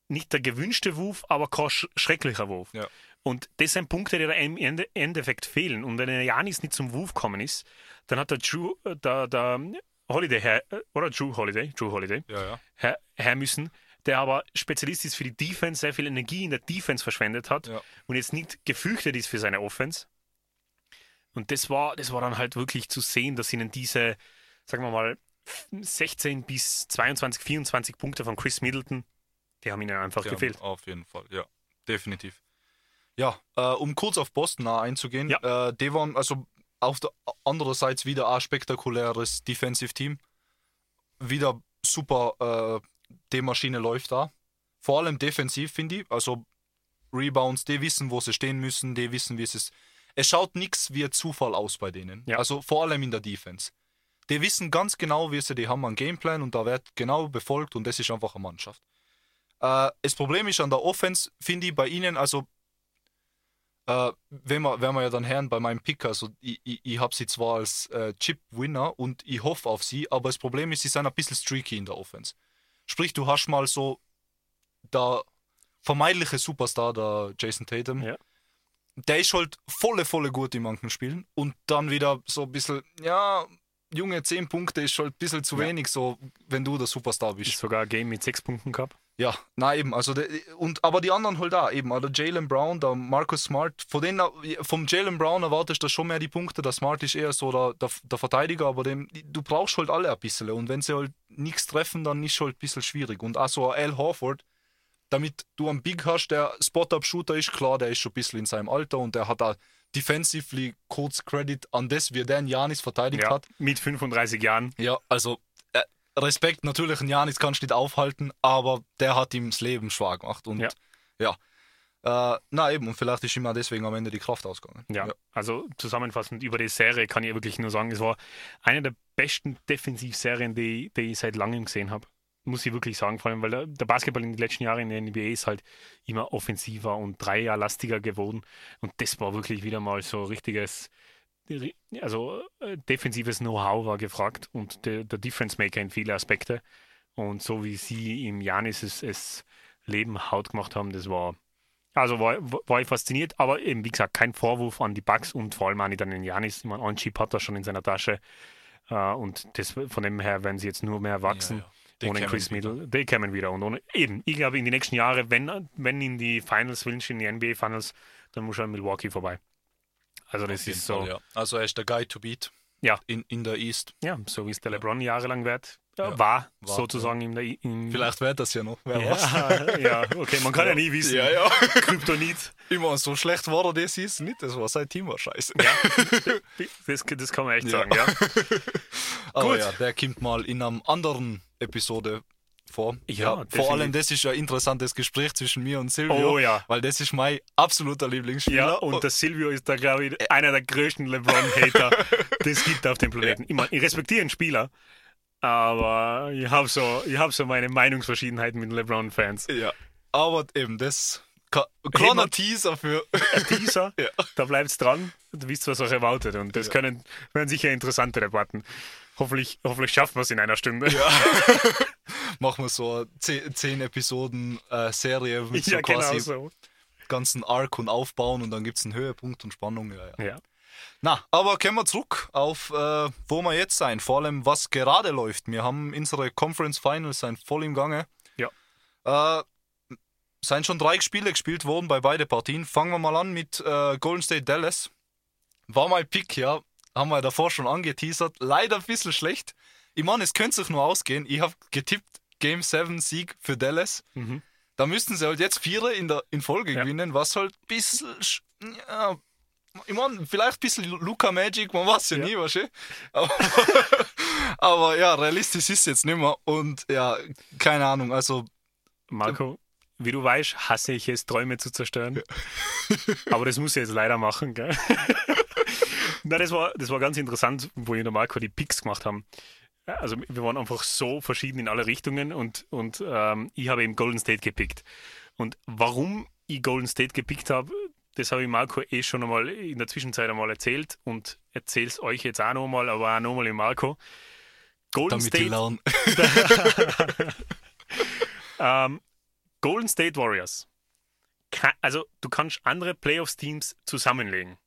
nicht der gewünschte Wurf, aber kein schrecklicher Wurf. Ja. Und das sind Punkte, die da im Endeffekt fehlen. Und wenn der Janis nicht zum Wurf gekommen ist, dann hat der Drew, äh, der, der Holiday, her, äh, oder Drew Holiday, Drew Holiday, ja, ja. Her, her, müssen, der aber Spezialist ist für die Defense, sehr viel Energie in der Defense verschwendet hat ja. und jetzt nicht gefürchtet ist für seine Offense. Und das war, das war dann halt wirklich zu sehen, dass ihnen diese, sagen wir mal, 16 bis 22, 24 Punkte von Chris Middleton, die haben ihnen einfach die gefehlt. Auf jeden Fall, ja, definitiv. Ja, äh, um kurz auf Boston einzugehen, ja. äh, die waren also auf der andererseits wieder ein spektakuläres Defensive Team. Wieder super, äh, die Maschine läuft da. Vor allem defensiv, finde ich. Also Rebounds, die wissen, wo sie stehen müssen, die wissen, wie es ist. Es schaut nichts wie Zufall aus bei denen. Ja. Also vor allem in der Defense. Die wissen ganz genau, wie sie die haben einen Gameplan und da wird genau befolgt und das ist einfach eine Mannschaft. Äh, das Problem ist an der Offense, finde ich, bei ihnen, also äh, wenn, wir, wenn wir ja dann hören bei meinem Pick, also ich, ich, ich habe sie zwar als äh, Chip-Winner und ich hoffe auf sie, aber das Problem ist, sie sind ein bisschen streaky in der Offense. Sprich, du hast mal so der vermeintliche Superstar, der Jason Tatum, ja. der ist halt volle, volle gut in manchen Spielen und dann wieder so ein bisschen, ja, Junge, 10 Punkte ist schon ein bisschen zu ja. wenig, so wenn du der Superstar bist. Ist sogar ein Game mit 6 Punkten gehabt. Ja, na eben, also de, und aber die anderen halt da eben, oder Jalen Brown, der Marcus Smart, von denen, vom Jalen Brown erwartest du schon mehr die Punkte, der Smart ist eher so der, der, der Verteidiger, aber dem, du brauchst halt alle ein bisschen und wenn sie halt nichts treffen, dann ist halt ein bisschen schwierig und auch so Al Horford, damit du einen Big hast, der Spot-Up-Shooter ist, klar, der ist schon ein bisschen in seinem Alter und der hat da defensively kurz Credit an das, wie der Janis verteidigt ja, hat. Mit 35 Jahren. Ja, also Respekt, natürlich, ein Janis kannst du nicht aufhalten, aber der hat ihm das Leben schwer gemacht und ja. ja. Äh, na eben, und vielleicht ist ihm auch deswegen am Ende die Kraft ausgegangen. Ja, ja, also zusammenfassend über die Serie kann ich wirklich nur sagen, es war eine der besten Defensivserien, die, die ich seit langem gesehen habe muss ich wirklich sagen, vor allem, weil der, Basketball in den letzten Jahren in der NBA ist halt immer offensiver und dreierlastiger geworden. Und das war wirklich wieder mal so richtiges, also äh, defensives Know-how war gefragt und der, der Difference Maker in viele Aspekte. Und so wie sie im Janis es, es Leben haut gemacht haben, das war, also war, war ich fasziniert, aber eben, wie gesagt, kein Vorwurf an die Bugs und vor allem auch nicht an den Janis. Ich meine, ein Chip hat er schon in seiner Tasche. Uh, und das, von dem her werden sie jetzt nur mehr wachsen. Ja, ja. Die ohne Chris. Middle. Die kämen wieder. Und ohne, eben, ich glaube, in den nächsten Jahren, wenn, wenn in die Finals willst, in die NBA Finals, dann muss er an Milwaukee vorbei. Also das ist so, Fall, ja. Also er ist der Guy to beat Ja. in, in der East. ja, so wie es der LeBron jahrelang wird, ja, Ja. war, War, sozusagen in der im, Vielleicht wird das ja noch. Wer weiß. ja, ja, okay, man kann ja, nie wissen. Ja, ja. Kryptonit, Immer so schlecht war er das ist nicht. Das war sein Team war scheiße. das, das kann man echt Ja. sagen, ja. Aber Gut. ja, der kommt mal in einer anderen Episode vor. Ja, vor definitiv. allem das ist ein interessantes Gespräch zwischen mir und Silvio. Oh ja. Weil das ist mein absoluter Lieblingsspieler. Ja, und der Silvio ist da, glaube ich, einer der größten LeBron-Hater, das gibt auf dem Planeten. Ich, mein, ich respektiere einen Spieler, aber ich habe so, ich hab so meine Meinungsverschiedenheiten mit LeBron-Fans. ja. Aber eben, das Hey, kleiner Teaser für. Ein Teaser, Ja. da bleibt es dran, du wisst, was euch erwartet. Und das Ja. können, werden sicher interessante Debatten. Hoffentlich, hoffentlich schaffen wir es in einer Stunde. Ja. Machen wir so eine 10, 10 Episoden äh, Serie mit so Ja, genau quasi so. ganzen Arc und aufbauen und dann gibt es einen Höhepunkt und Spannung. Ja, ja. Ja. Na, aber kommen wir zurück auf, äh, wo wir jetzt sein. Vor allem, was gerade läuft. Wir haben unsere Conference Finals sind voll im Gange. Ja. Äh, sind schon drei Spiele gespielt worden bei beiden Partien. Fangen wir mal an mit äh, Golden State Dallas. War mein Pick, ja. Haben wir davor schon angeteasert. Leider ein bisschen schlecht. Ich meine, es könnte sich nur ausgehen. Ich habe getippt Game 7 Sieg für Dallas. Mhm. Da müssten sie halt jetzt Vierer in, der, in Folge Ja. gewinnen, was halt ein bisschen. sch- Ja, ich meine, vielleicht ein bisschen Luca Magic, man weiß ja, Ja. nie, was aber, aber ja, realistisch ist es jetzt nicht mehr. Und ja, keine Ahnung, also Marco, wie du weißt, hasse ich es, Träume zu zerstören. Aber das muss ich jetzt leider machen. Gell? Na, das, war, das war ganz interessant, wo ich und Marco die Picks gemacht haben. Also wir waren einfach so verschieden in alle Richtungen und, und ähm, ich habe eben Golden State gepickt. Und warum ich Golden State gepickt habe, das habe ich Marco eh schon einmal in der Zwischenzeit einmal erzählt und erzähle es euch jetzt auch nochmal, aber auch nochmal im Marco. Golden damit State ähm, Golden State Warriors. Ka- Also, du kannst andere Playoffs-Teams zusammenlegen.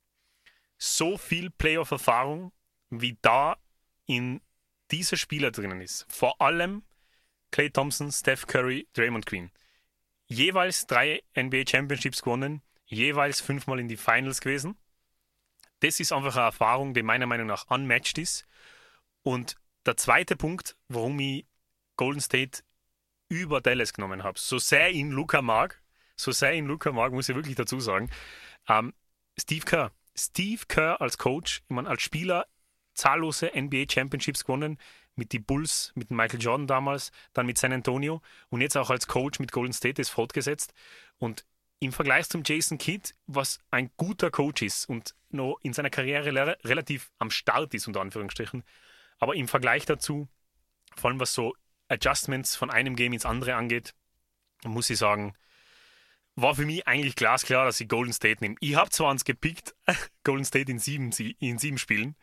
So viel Playoff-Erfahrung, wie da in dieser Spieler drinnen ist. Vor allem Clay Thompson, Steph Curry, Draymond Green. Jeweils drei NBA Championships gewonnen, jeweils fünfmal in die Finals gewesen. Das ist einfach eine Erfahrung, die meiner Meinung nach unmatched ist. Und der zweite Punkt, warum ich Golden State über Dallas genommen habe. So sehr ihn Luca mag, so sehr ihn Luca mag, muss ich wirklich dazu sagen. Ähm, Steve Kerr. Steve Kerr als Coach, ich meine, als Spieler zahllose NBA Championships gewonnen, mit die Bulls, mit Michael Jordan damals, dann mit San Antonio und jetzt auch als Coach mit Golden State ist fortgesetzt. Und im Vergleich zum Jason Kidd, was ein guter Coach ist und noch in seiner Karriere relativ am Start ist, unter Anführungsstrichen, aber im Vergleich dazu, vor allem was so Adjustments von einem Game ins andere angeht, muss ich sagen, war für mich eigentlich glasklar, dass ich Golden State nehme. Ich habe zwar uns gepickt, Golden State in sieben, Sie- in sieben Spielen.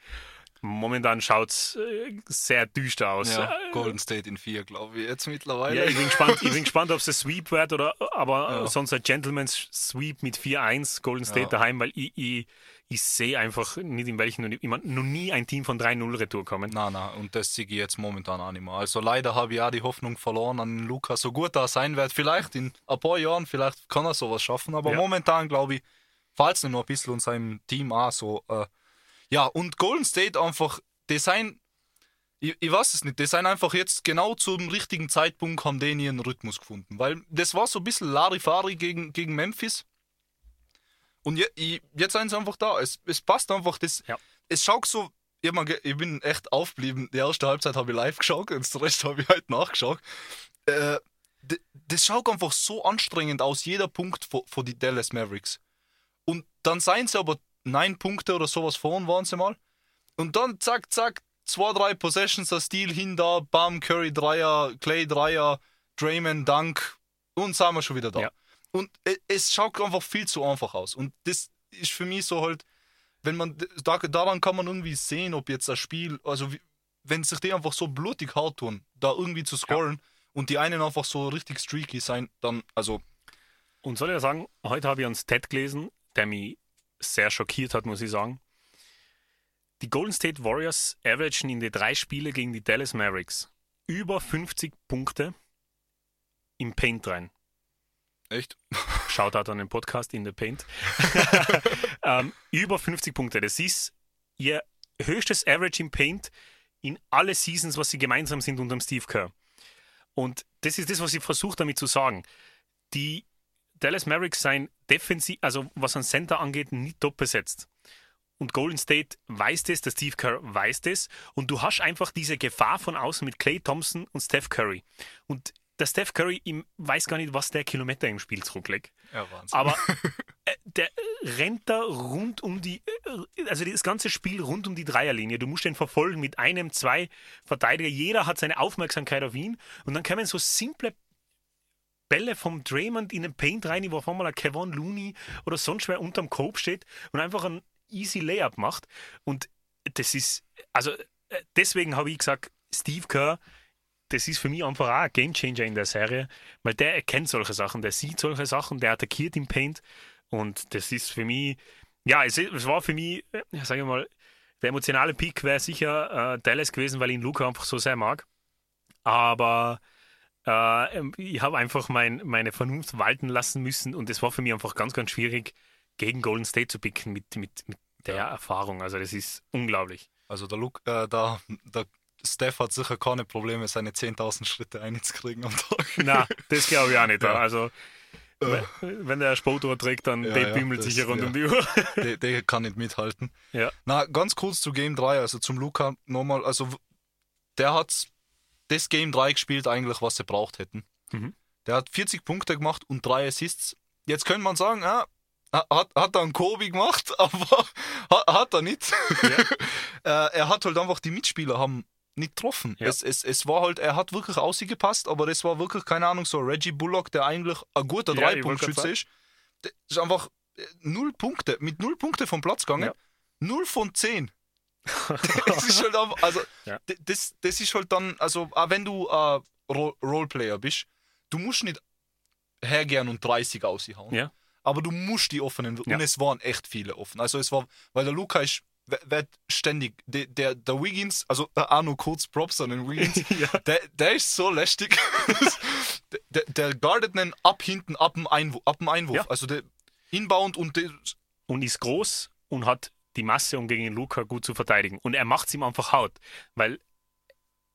Momentan schaut es äh, sehr düster aus. Ja, Äh, Golden State in vier, glaube ich, jetzt mittlerweile. ja, ich bin gespannt, ich bin gespannt ob es ein Sweep wird oder aber Ja. sonst ein Gentleman's Sweep mit 4-1 Golden State Ja. daheim, weil ich, ich, ich sehe einfach nicht in welchen ich mein, noch nie ein Team von 3-0 Retour kommen. Nein, nein, und das sehe ich jetzt momentan auch nicht mehr. Also leider habe ich auch die Hoffnung verloren an Luca, so gut er sein wird. Vielleicht in ein paar Jahren, vielleicht kann er sowas schaffen, aber Ja. momentan glaube ich, falls nicht noch ein bisschen und seinem Team auch so. Äh, ja, und Golden State einfach, Design, ich, ich weiß es nicht, die sind einfach jetzt genau zum richtigen Zeitpunkt haben die ihren Rhythmus gefunden. Weil das war so ein bisschen Larifari gegen, gegen Memphis. Und je, jetzt sind sie einfach da. Es, es passt einfach. Das, Ja. Es schaut so. Ich, ge- ich bin echt aufgeblieben. Die erste Halbzeit habe ich live geschaut und den Rest habe ich halt nachgeschaut. Äh, das schaut einfach so anstrengend aus, jeder Punkt von, von die Dallas Mavericks. Und dann seien sie aber neun Punkte oder sowas vorn waren sie mal. Und dann zack, zack, zwei, drei Possessions, der Stil hin da, Bam, Curry Dreier, Clay Dreier, Draymond Dunk und sind wir schon wieder da. Ja. Und es schaut einfach viel zu einfach aus. Und das ist für mich so halt, wenn man, da, daran kann man irgendwie sehen, ob jetzt das Spiel, also wenn sich die einfach so blutig hart tun, da irgendwie zu scoren und die einen einfach so richtig streaky sein, dann, also, Und soll ich ja sagen, heute habe ich einen Stat gelesen, der mich sehr schockiert hat, muss ich sagen. Die Golden State Warriors averagen in den drei Spiele gegen die Dallas Mavericks über 50 Punkte im Paint rein. Echt? Shoutout an den Podcast in the Paint. ähm, über 50 Punkte. Das ist ihr höchstes Average im Paint in alle Seasons, was sie gemeinsam sind unter dem Steve Kerr. Und das ist das, was ich versuche damit zu sagen. Die Dallas Mavericks seien defensiv, also was an Center angeht, nicht top besetzt. Und Golden State weiß das, der Steve Kerr weiß das. Und du hast einfach diese Gefahr von außen mit Clay Thompson und Steph Curry. Und der Steph Curry ihm weiß gar nicht, was der Kilometer im Spiel zurücklegt. Ja, Wahnsinn. Aber äh, der rennt da rund um die, äh, also das ganze Spiel rund um die Dreierlinie. Du musst den verfolgen mit einem, zwei Verteidiger. Jeder hat seine Aufmerksamkeit auf ihn. Und dann kommen so simple Bälle vom Draymond in den Paint rein, wo auf einmal ein Kevin Looney oder sonst wer unterm Cope steht und einfach ein easy Layup macht. Und das ist, also äh, deswegen habe ich gesagt, Steve Kerr, das ist für mich einfach auch ein Gamechanger in der Serie, weil der erkennt solche Sachen, der sieht solche Sachen, der attackiert im Paint und das ist für mich, ja, es, es war für mich, sage ich mal, der emotionale Pick wäre sicher äh, Dallas gewesen, weil ich ihn Luca einfach so sehr mag. Aber äh, ich habe einfach mein, meine Vernunft walten lassen müssen und es war für mich einfach ganz, ganz schwierig, gegen Golden State zu picken mit, mit, mit der ja. Erfahrung. Also das ist unglaublich. Also der, Luke, äh, der, der Steph hat sicher keine Probleme, seine 10.000 Schritte einzukriegen am Tag. Na, das glaube ich auch nicht. Ja. Also äh. wenn der Sportuhr trägt, dann ja, der bimmelt sich hier rund ja. um die Uhr. Der, der, kann nicht mithalten. Ja. Na, ganz kurz zu Game 3, also zum Luca nochmal, also der hat das Game 3 gespielt eigentlich, was sie braucht hätten. Mhm. Der hat 40 Punkte gemacht und drei Assists. Jetzt könnte man sagen, ja, hat, hat er einen Kobe gemacht, aber hat, hat er nicht. Ja. Äh, er hat halt einfach, die Mitspieler haben nicht getroffen. Ja. Es, es, es war halt, er hat wirklich ausgepasst, aber das war wirklich, keine Ahnung, so Reggie Bullock, der eigentlich ein guter ja, Drei-Punkt-Schütze ist. Das ist einfach äh, null Punkte, mit null Punkte vom Platz gegangen. Ja. Null von zehn. das ist halt einfach, also, ja. das, das ist halt dann, also, auch wenn du äh, Roleplayer bist, du musst nicht hergehen und 30 aushauen. Ja aber du musst die offenen. Und es waren echt viele offen. Also es war, weil der Luca ist wird ständig, der, der, der Wiggins, also der Arno kurz Props an den Wiggins, ja. der, der ist so lästig. der, der guardet einen ab hinten, ab dem Einwurf. Ab dem Einwurf. Ja. Also der inbound und der, Und ist groß und hat die Masse, um gegen Luca gut zu verteidigen. Und er macht es ihm einfach haut. Weil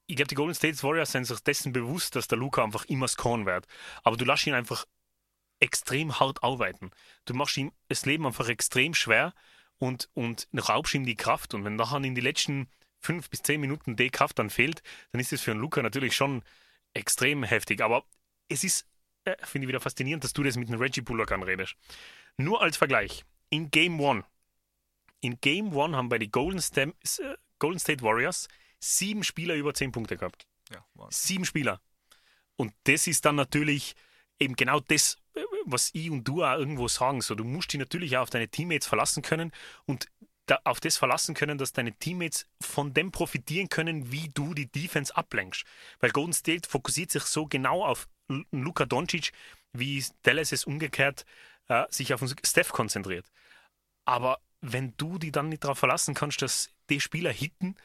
ich glaube, die Golden State Warriors sind sich dessen bewusst, dass der Luca einfach immer scoren wird. Aber du lässt ihn einfach extrem hart arbeiten. Du machst ihm das Leben einfach extrem schwer und, und raubst ihm die Kraft. Und wenn nachher in die letzten fünf bis zehn Minuten die Kraft dann fehlt, dann ist das für einen Luca natürlich schon extrem heftig. Aber es ist, äh, finde ich wieder faszinierend, dass du das mit einem Reggie Bullock anredest. Nur als Vergleich, in Game One, in Game One haben bei den Golden, Stem, äh, Golden State Warriors sieben Spieler über zehn Punkte gehabt. Ja, sieben Spieler. Und das ist dann natürlich eben genau das, was ich und du auch irgendwo sagen. So, du musst dich natürlich auch auf deine Teammates verlassen können und da, auf das verlassen können, dass deine Teammates von dem profitieren können, wie du die Defense ablenkst. Weil Golden State fokussiert sich so genau auf Luka Doncic, wie Dallas es umgekehrt äh, sich auf Steph konzentriert. Aber wenn du die dann nicht darauf verlassen kannst, dass die Spieler hitten,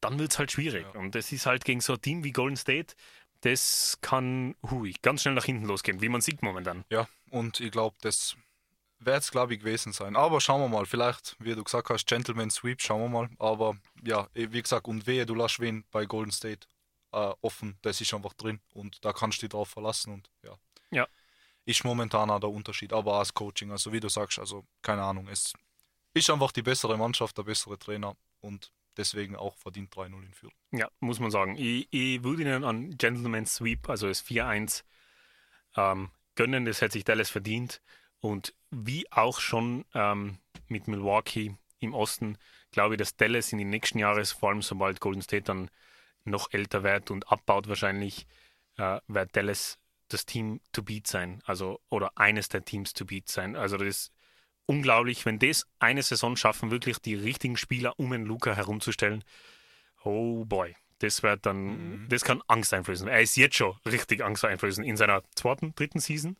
dann wird es halt schwierig. Ja. Und das ist halt gegen so ein Team wie Golden State, das kann hui, ganz schnell nach hinten losgehen, wie man sieht momentan. Ja, und ich glaube, das wird es, glaube ich, gewesen sein. Aber schauen wir mal, vielleicht, wie du gesagt hast, Gentleman Sweep, schauen wir mal. Aber ja, wie gesagt, und wehe, du lässt wen bei Golden State äh, offen, das ist einfach drin und da kannst du dich drauf verlassen und ja. Ja. Ist momentan auch der Unterschied, aber als Coaching, also wie du sagst, also keine Ahnung, es ist einfach die bessere Mannschaft, der bessere Trainer und deswegen auch verdient 3-0 in Führung. Ja, muss man sagen. Ich, ich würde Ihnen an Gentleman Sweep, also das 4-1, ähm, gönnen. Das hätte sich Dallas verdient. Und wie auch schon ähm, mit Milwaukee im Osten, glaube ich, dass Dallas in den nächsten Jahren, vor allem sobald Golden State dann noch älter wird und abbaut wahrscheinlich, äh, wird Dallas das Team to beat sein. Also, oder eines der Teams to beat sein. Also das ist unglaublich, wenn das eine Saison schaffen, wirklich die richtigen Spieler um den Luca herumzustellen. Oh boy, das wird dann, mhm. das kann Angst einflößen. Er ist jetzt schon richtig Angst einflößen in seiner zweiten, dritten Season.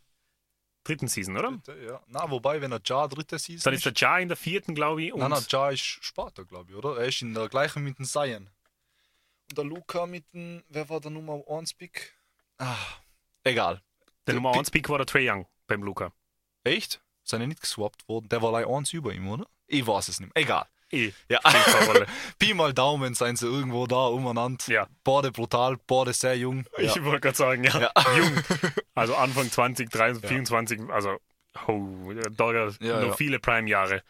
Dritten Season, oder? Dritte, ja. Na, wobei, wenn er Ja dritte Season Dann ist der Ja in der vierten, glaube ich. Nein, nein, Ja ist später, glaube ich, oder? Er ist in der gleichen mit dem Zion. der Luca mit dem, wer war der Nummer 1 Pick? Ah, egal. Der Nummer 1 Pick war der Trey Young beim Luca. Echt? Sind nicht geswappt worden? Der war leider 1 über ihm, oder? Ich weiß es nicht mehr. Egal. Eh, Ja. Pi mal Daumen seien sie irgendwo da umeinander. Ja. Beide brutal, beide sehr jung. Ja. Ich wollte gerade sagen, ja. Ja. Jung. Also Anfang 20, 23, 24, also oh, da Ja, noch ja. viele Prime-Jahre.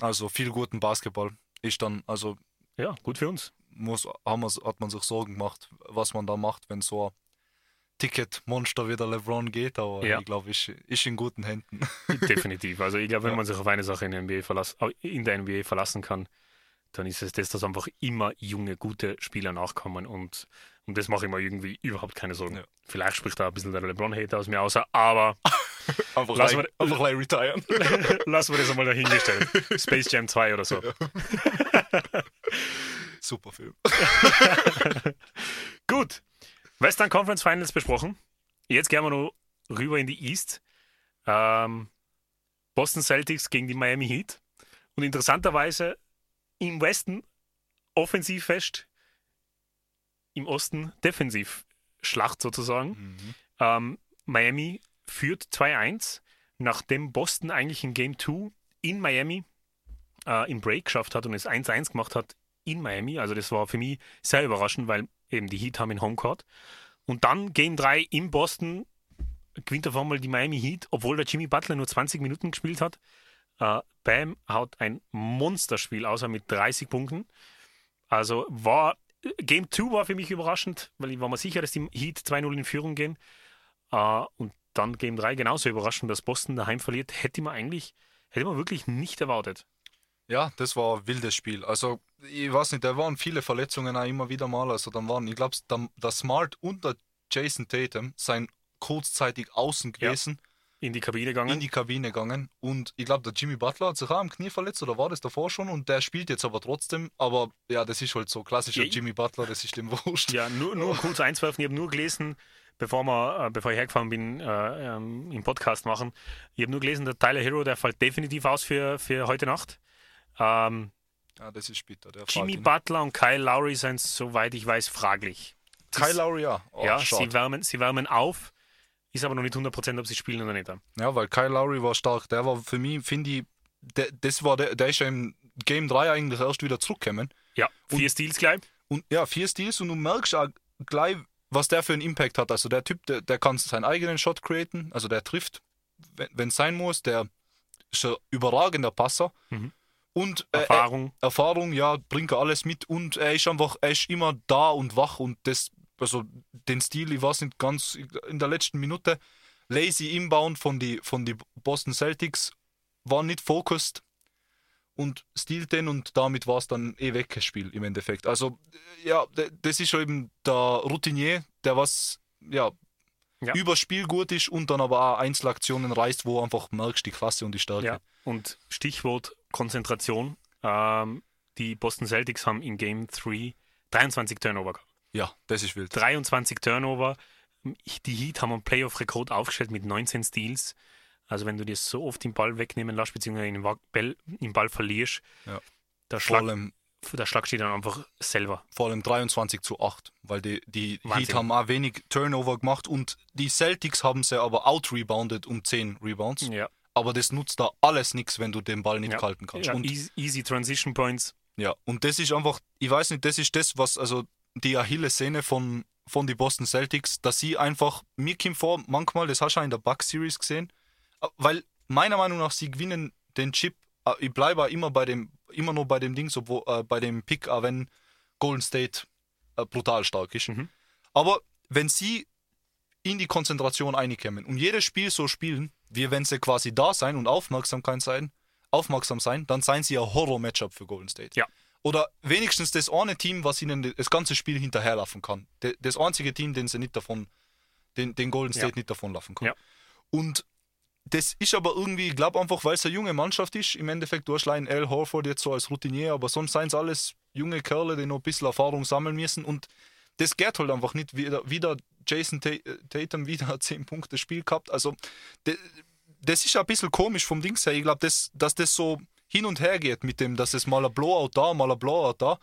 Also viel guten Basketball. Ist dann, also Ja, gut für uns. muss, haben hat man sich Sorgen gemacht, was man da macht, wenn so ein Ticket-Monster wie der LeBron geht, aber Ja. ich glaube, ich ist in guten Händen. Definitiv. Also ich glaube, wenn Ja. man sich auf eine Sache in der, NBA verlass, in der NBA verlassen kann, dann ist es das, dass einfach immer junge, gute Spieler nachkommen und um das mache ich mir irgendwie überhaupt keine Sorgen. Ja. Vielleicht spricht da ein bisschen der LeBron-Hater aus mir aus, aber Einfach Lass gleich, mal- einfach gleich retiren. lassen wir das einmal dahingestellt. Space Jam 2 oder so. Super Film. Gut. Western Conference Finals besprochen. Jetzt gehen wir noch rüber in die East. Ähm, Boston Celtics gegen die Miami Heat. Und interessanterweise im Westen offensiv fest, im Osten defensiv Schlacht sozusagen. Ähm, Miami führt 2-1, nachdem Boston eigentlich in Game 2 in Miami äh, im Break geschafft hat und es 1-1 gemacht hat in Miami. Also das war für mich sehr überraschend, weil eben die Heat haben in Homecourt. Und dann Game 3 in Boston gewinnt auf einmal die Miami Heat, obwohl der Jimmy Butler nur 20 Minuten gespielt hat. Äh, Bam haut ein Monsterspiel außer mit 30 Punkten. Also war Game 2 war für mich überraschend, weil ich war mir sicher, dass die Heat 2-0 in Führung gehen. Äh, und dann Game 3 genauso überraschend, dass Boston daheim verliert, hätte man eigentlich, hätte man wirklich nicht erwartet. Ja, das war ein wildes Spiel. Also, ich weiß nicht, da waren viele Verletzungen auch immer wieder mal. Also, dann waren, ich glaube, der, der Smart und der Jason Tatum seien kurzzeitig außen Ja. gewesen, In die Kabine gegangen. in die Kabine gegangen. Und ich glaube, der Jimmy Butler hat sich auch am Knie verletzt oder war das davor schon? Und der spielt jetzt aber trotzdem. Aber ja, das ist halt so klassischer Ja, Jimmy Butler, das ist dem wurscht. Ja, nur, nur kurz einzuwerfen. Ich habe nur gelesen, bevor, wir, äh, bevor ich hergefahren bin, äh, ähm, im Podcast machen, ich habe nur gelesen, der Tyler Hero, der fällt definitiv aus für, für heute Nacht. Ähm, Ja, das ist bitter. Jimmy. Butler und Kyle Lowry sind, soweit ich weiß, fraglich. Kyle Lowry, ja. Oh, ja, schade. sie wärmen, sie wärmen auf, ist aber noch nicht 100%, ob sie spielen oder nicht. Ja, weil Kyle Lowry war stark. Der war für mich, finde ich, der, das war der, der ist ja im Game 3 eigentlich erst wieder zurückgekommen. Ja, vier Steals gleich. Und ja, vier Steals und du merkst auch gleich, was der für einen Impact hat. Also der Typ, der, der kann seinen eigenen Shot createn, also der trifft, wenn es sein muss, der ist ein überragender Passer. Mhm. Und äh, Erfahrung. Äh, Erfahrung, ja, bringt er alles mit und er ist einfach, er ist immer da und wach und das, also den Stil, ich weiß nicht ganz, in der letzten Minute, lazy inbound von die, von die Boston Celtics, war nicht focused und stiehlt den und damit war es dann eh weg, das Spiel im Endeffekt. Also, äh, ja, das ist eben der Routinier, der was, ja, Ja. über Spiel gut ist und dann aber auch Einzelaktionen reißt, wo einfach merkst die Klasse und die Stärke. Ja, und Stichwort Konzentration. Ähm, die Boston Celtics haben in Game 3 23 Turnover gehabt. ja das ist wild. 23 Turnover. Die Heat haben einen Playoff-Rekord aufgestellt mit 19 Steals. Also wenn du dir so oft den Ball wegnehmen lässt, beziehungsweise den Ball, den Ball verlierst, Ja. der, Schlag, allem der Schlag steht dann einfach selber. vor allem 23 zu 8, weil die, die Wahnsinn. Heat haben auch wenig Turnover gemacht und die Celtics haben sie aber out-rebounded um 10 Rebounds. Ja, Aber das nutzt da alles nichts, wenn du den Ball nicht ja. halten kannst. Ja, und, easy, easy Transition Points. ja, und das ist einfach, ich weiß nicht, das ist das, was, also die Achillessehne von, von die Boston Celtics, dass sie einfach, mir kommt vor, manchmal, das hast du auch in der Buck-Series gesehen, weil meiner Meinung nach, sie gewinnen den Chip, äh, ich bleibe immer bei dem, immer nur bei dem Ding, so, wo, äh, bei dem Pick, auch wenn Golden State äh, brutal stark ist. Mhm. Aber wenn sie in die Konzentration einkommen und jedes Spiel so spielen, wie wenn sie quasi da sein und Aufmerksamkeit sein, aufmerksam sein, dann seien sie ein Horror-Matchup für Golden State. Ja. Oder wenigstens das eine Team, was ihnen das ganze Spiel hinterherlaufen kann. Das einzige Team, den sie nicht davon, den, den Golden State Ja. nicht davonlaufen kann. Ja. Und das ist aber irgendwie, ich glaube einfach, weil es eine junge Mannschaft ist, im Endeffekt, du hast allein Al Horford jetzt so als Routinier, aber sonst seien es alles junge Kerle, die noch ein bisschen Erfahrung sammeln müssen und das geht halt einfach nicht. Wieder, wieder Jason Ta- Tatum wieder ein 10 Punkte Spiel gehabt. Also das ist ein bisschen komisch vom Dings her. Ich glaube, das, dass das so hin und her geht mit dem, dass es mal ein Blowout da, mal ein Blowout da.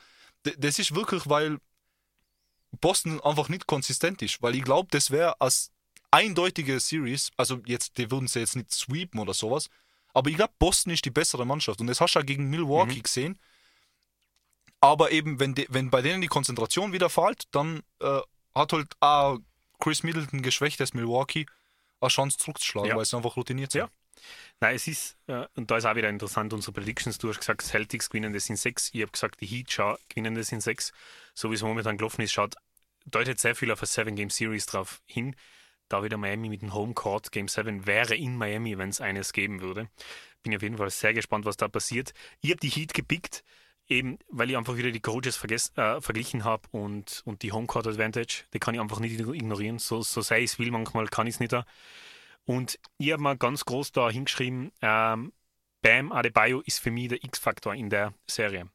Das ist wirklich, weil Boston einfach nicht konsistent ist, weil ich glaube, das wäre als eindeutige Series, also jetzt, die würden sie jetzt nicht sweepen oder sowas, aber ich glaube, Boston ist die bessere Mannschaft und das hast du ja gegen Milwaukee mhm. gesehen. Aber eben, wenn, de, wenn bei denen die Konzentration wieder fällt, dann äh, hat halt auch Chris Middleton geschwächtes Milwaukee eine Chance zurückzuschlagen, ja. weil sie einfach routiniert sind. Ja. Nein, es ist, äh, und da ist auch wieder interessant, unsere Predictions. Du hast gesagt, Celtics gewinnen das in sechs. Ich habe gesagt, die Heat gewinnen das in sechs. So wie es momentan gelaufen ist, schaut, deutet sehr viel auf eine Seven-Game-Series drauf hin. Da wieder Miami mit dem Homecourt Game 7 wäre in Miami, wenn es eines geben würde. Bin auf jeden Fall sehr gespannt, was da passiert. Ich habe die Heat gepickt, eben weil ich einfach wieder die Coaches äh, verglichen habe und, und die Homecourt Advantage. Die kann ich einfach nicht ignorieren. So, so sei es will, manchmal kann ich es nicht. Da. Und ich habe mal ganz groß da hingeschrieben, ähm, Bam Adebayo ist für mich der X-Faktor in der Serie.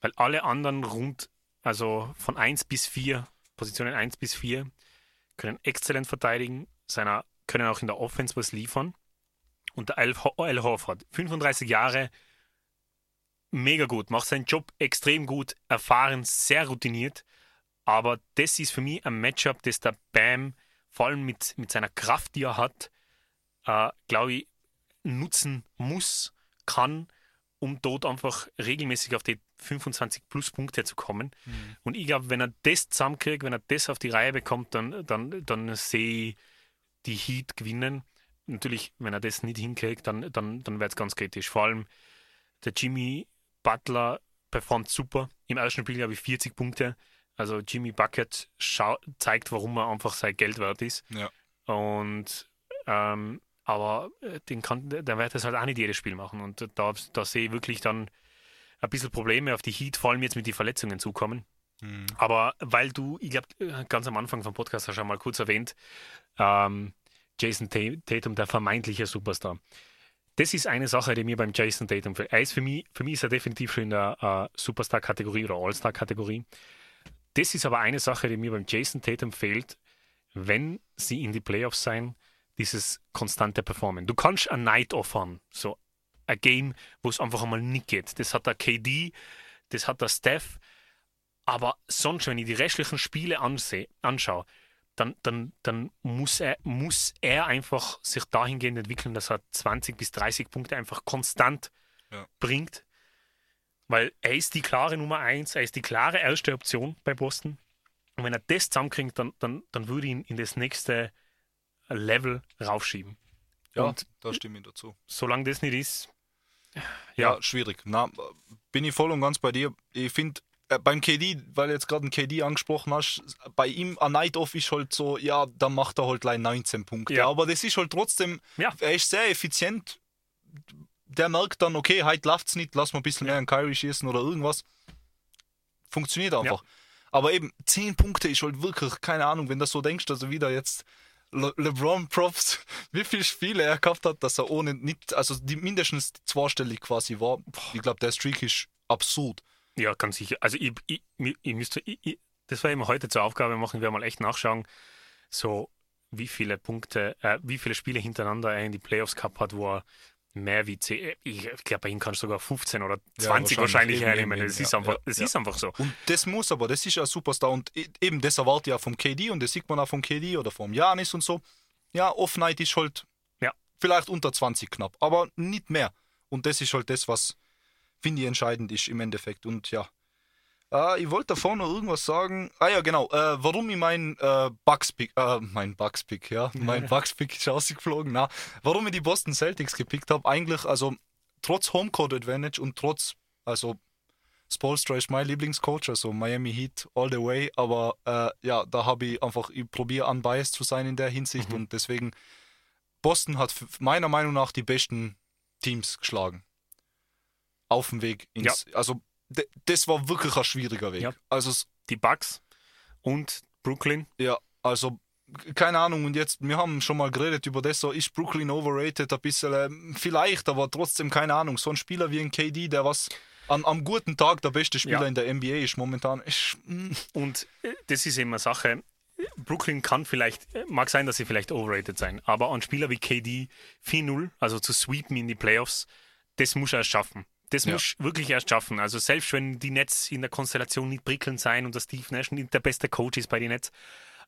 Weil alle anderen rund, also von 1 bis 4, Positionen 1 bis 4, können exzellent verteidigen, seiner, können auch in der Offense was liefern. Und der Al, Al Horford, 35 Jahre, mega gut, macht seinen Job extrem gut, erfahren, sehr routiniert. Aber das ist für mich ein Matchup, das der Bam vor allem mit, mit seiner Kraft, die er hat, äh, glaube ich, nutzen muss, kann, um dort einfach regelmäßig auf die 25 plus Punkte zu kommen. Mhm. Und ich glaube, wenn er das zusammenkriegt, wenn er das auf die Reihe bekommt, dann, dann, dann sehe ich die Heat gewinnen. Natürlich, wenn er das nicht hinkriegt, dann, dann, dann wird es ganz kritisch. Vor allem der Jimmy Butler performt super. Im ersten Spiel habe ich 40 Punkte. Also Jimmy Bucket zeigt, warum er einfach sein Geld wert ist. Ja. Und ähm, aber äh, den kann, der wird das halt auch nicht jedes Spiel machen. Und da, da sehe ich wirklich dann ein bisschen Probleme auf die Heat, vor allem jetzt mit den Verletzungen zukommen. Mhm. Aber weil du, ich glaube, äh, ganz am Anfang vom Podcast hast du schon mal kurz erwähnt, ähm, Jason Tatum, der vermeintliche Superstar. Das ist eine Sache, die mir beim Jason Tatum fehlt. Er für mich, für mich ist er definitiv schon in der äh, Superstar-Kategorie oder All-Star-Kategorie. Das ist aber eine Sache, die mir beim Jason Tatum fehlt, wenn sie in die Playoffs sein, dieses konstante Performen. Du kannst ein Night Off haben, so ein Game, wo es einfach einmal nicht geht. Das hat der KD, das hat der Steph, aber sonst, wenn ich die restlichen Spiele anschaue, dann, dann, dann muss, er, muss er einfach sich dahingehend entwickeln, dass er 20 bis 30 Punkte einfach konstant ja. bringt weil er ist die klare Nummer eins, er ist die klare erste Option bei Boston. Und wenn er das zusammenkriegt, dann, dann, dann würde ich ihn in das nächste Level raufschieben. Ja, Und da stimme ich dazu. Solange das nicht ist, ja, ja schwierig. Na, bin ich voll und ganz bei dir. Ich finde, beim KD, weil du jetzt gerade einen KD angesprochen hast, bei ihm ein Night Off ist halt so, ja, dann macht er halt 19 Punkte. Ja. Aber das ist halt trotzdem, ja. er ist sehr effizient der merkt dann, okay, heute läuft es nicht, lass mal ein bisschen mehr an Kyrie schießen oder irgendwas. Funktioniert einfach. Ja. Aber eben, 10 Punkte ist halt wirklich, keine Ahnung, wenn du das so denkst, also wieder jetzt Le LeBron Props, wie viele Spiele er gehabt hat, dass er ohne nicht, also die mindestens zweistellig quasi war. Ich glaube, der Streak ist absurd. Ja, ganz sicher. Also ich, ich, ich müsste, ich, das war immer heute zur Aufgabe machen, wir mal echt nachschauen, so wie viele Punkte, äh, wie viele Spiele hintereinander er in die Playoffs gehabt hat, wo er mehr wie 10. Ich glaube, bei ihm kannst du sogar 15 oder 20 ja, wahrscheinlich, hernehmen. Das, ja, ist, einfach, das ja. ist einfach so. Und das muss aber, das ist ja ein Superstar. Und e, eben das erwartet ja vom KD und das sieht man auch vom KD oder vom Janis und so. Ja, Off-Night ist halt ja. vielleicht unter 20 knapp, aber nicht mehr. Und das ist halt das, was, finde ich, entscheidend ist im Endeffekt. Und ja, äh, ich wollte davor noch irgendwas sagen. Ah ja, genau. Äh, warum ich mein äh, Bugs-Pick, äh, mein Bugs-Pick, ja, mein Bugs-Pick ist ausgeflogen. Na, warum ich die Boston Celtics gepickt habe, eigentlich, also trotz Homecourt Advantage und trotz, also Spolstra ist mein Lieblingscoach, also Miami Heat all the way, aber äh, ja, da habe ich einfach, ich probiere unbiased zu sein in der Hinsicht mhm. und deswegen, Boston hat meiner Meinung nach die besten Teams geschlagen. Auf dem Weg ins, ja. also das war wirklich ein schwieriger Weg. Ja. Also die Bucks und Brooklyn. Ja, also keine Ahnung, und jetzt, wir haben schon mal geredet über das, so ist Brooklyn overrated ein bisschen, äh, vielleicht, aber trotzdem keine Ahnung. So ein Spieler wie ein KD, der was an, am guten Tag der beste Spieler ja. in der NBA ist momentan. Ist, mm. und äh, das ist immer Sache. Brooklyn kann vielleicht, äh, mag sein, dass sie vielleicht overrated sein, aber ein Spieler wie KD 4-0, also zu sweepen in die Playoffs, das muss er schaffen Das Ja. muss wirklich erst schaffen. Also selbst wenn die Nets in der Konstellation nicht prickelnd sein und der Steve Nash nicht der beste Coach ist bei den Nets,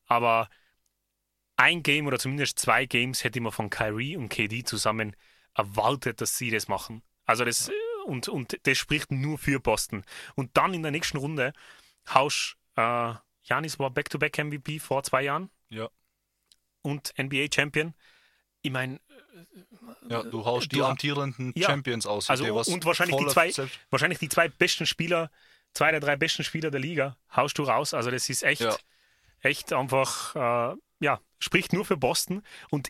aber ein Game oder zumindest zwei Games hätte ich mir von Kyrie und KD zusammen erwartet, dass sie das machen. Also das und, und das spricht nur für Boston. Und dann in der nächsten Runde haust äh, Janis war Back-to-Back MVP vor zwei Jahren Ja. und NBA Champion. Ich meine, Ja, du haust die amtierenden Ja. Champions aus. Also, und wahrscheinlich die zwei- selbst- wahrscheinlich die zwei besten Spieler, zwei der drei besten Spieler der Liga, haust du raus. Also das ist echt, Ja. echt einfach, äh, ja, spricht nur für Boston. Und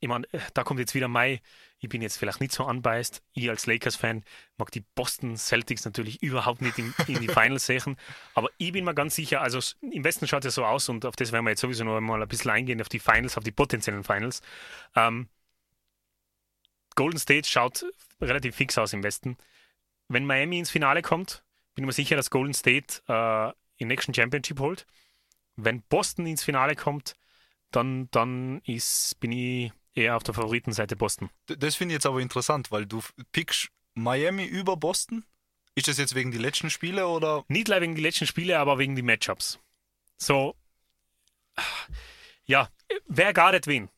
ich meine, da kommt jetzt wieder Mai. Ich bin jetzt vielleicht nicht so unbiased. Ich als Lakers-Fan mag die Boston Celtics natürlich überhaupt nicht in, in die Finals sehen. Aber ich bin mir ganz sicher, also im Westen schaut es so aus und auf das werden wir jetzt sowieso noch mal ein bisschen eingehen, auf die Finals, auf die potenziellen Finals. Ähm, Golden State schaut relativ fix aus im Westen. Wenn Miami ins Finale kommt, bin ich mir sicher, dass Golden State äh, den nächsten Championship holt. Wenn Boston ins Finale kommt, dann, dann ist, bin ich eher auf der Favoritenseite Boston. Das finde ich jetzt aber interessant, weil du pickst Miami über Boston. Ist das jetzt wegen die letzten Spiele oder? Nicht leider wegen die letzten Spiele, aber wegen die Matchups. So, ja, wer guardet wen?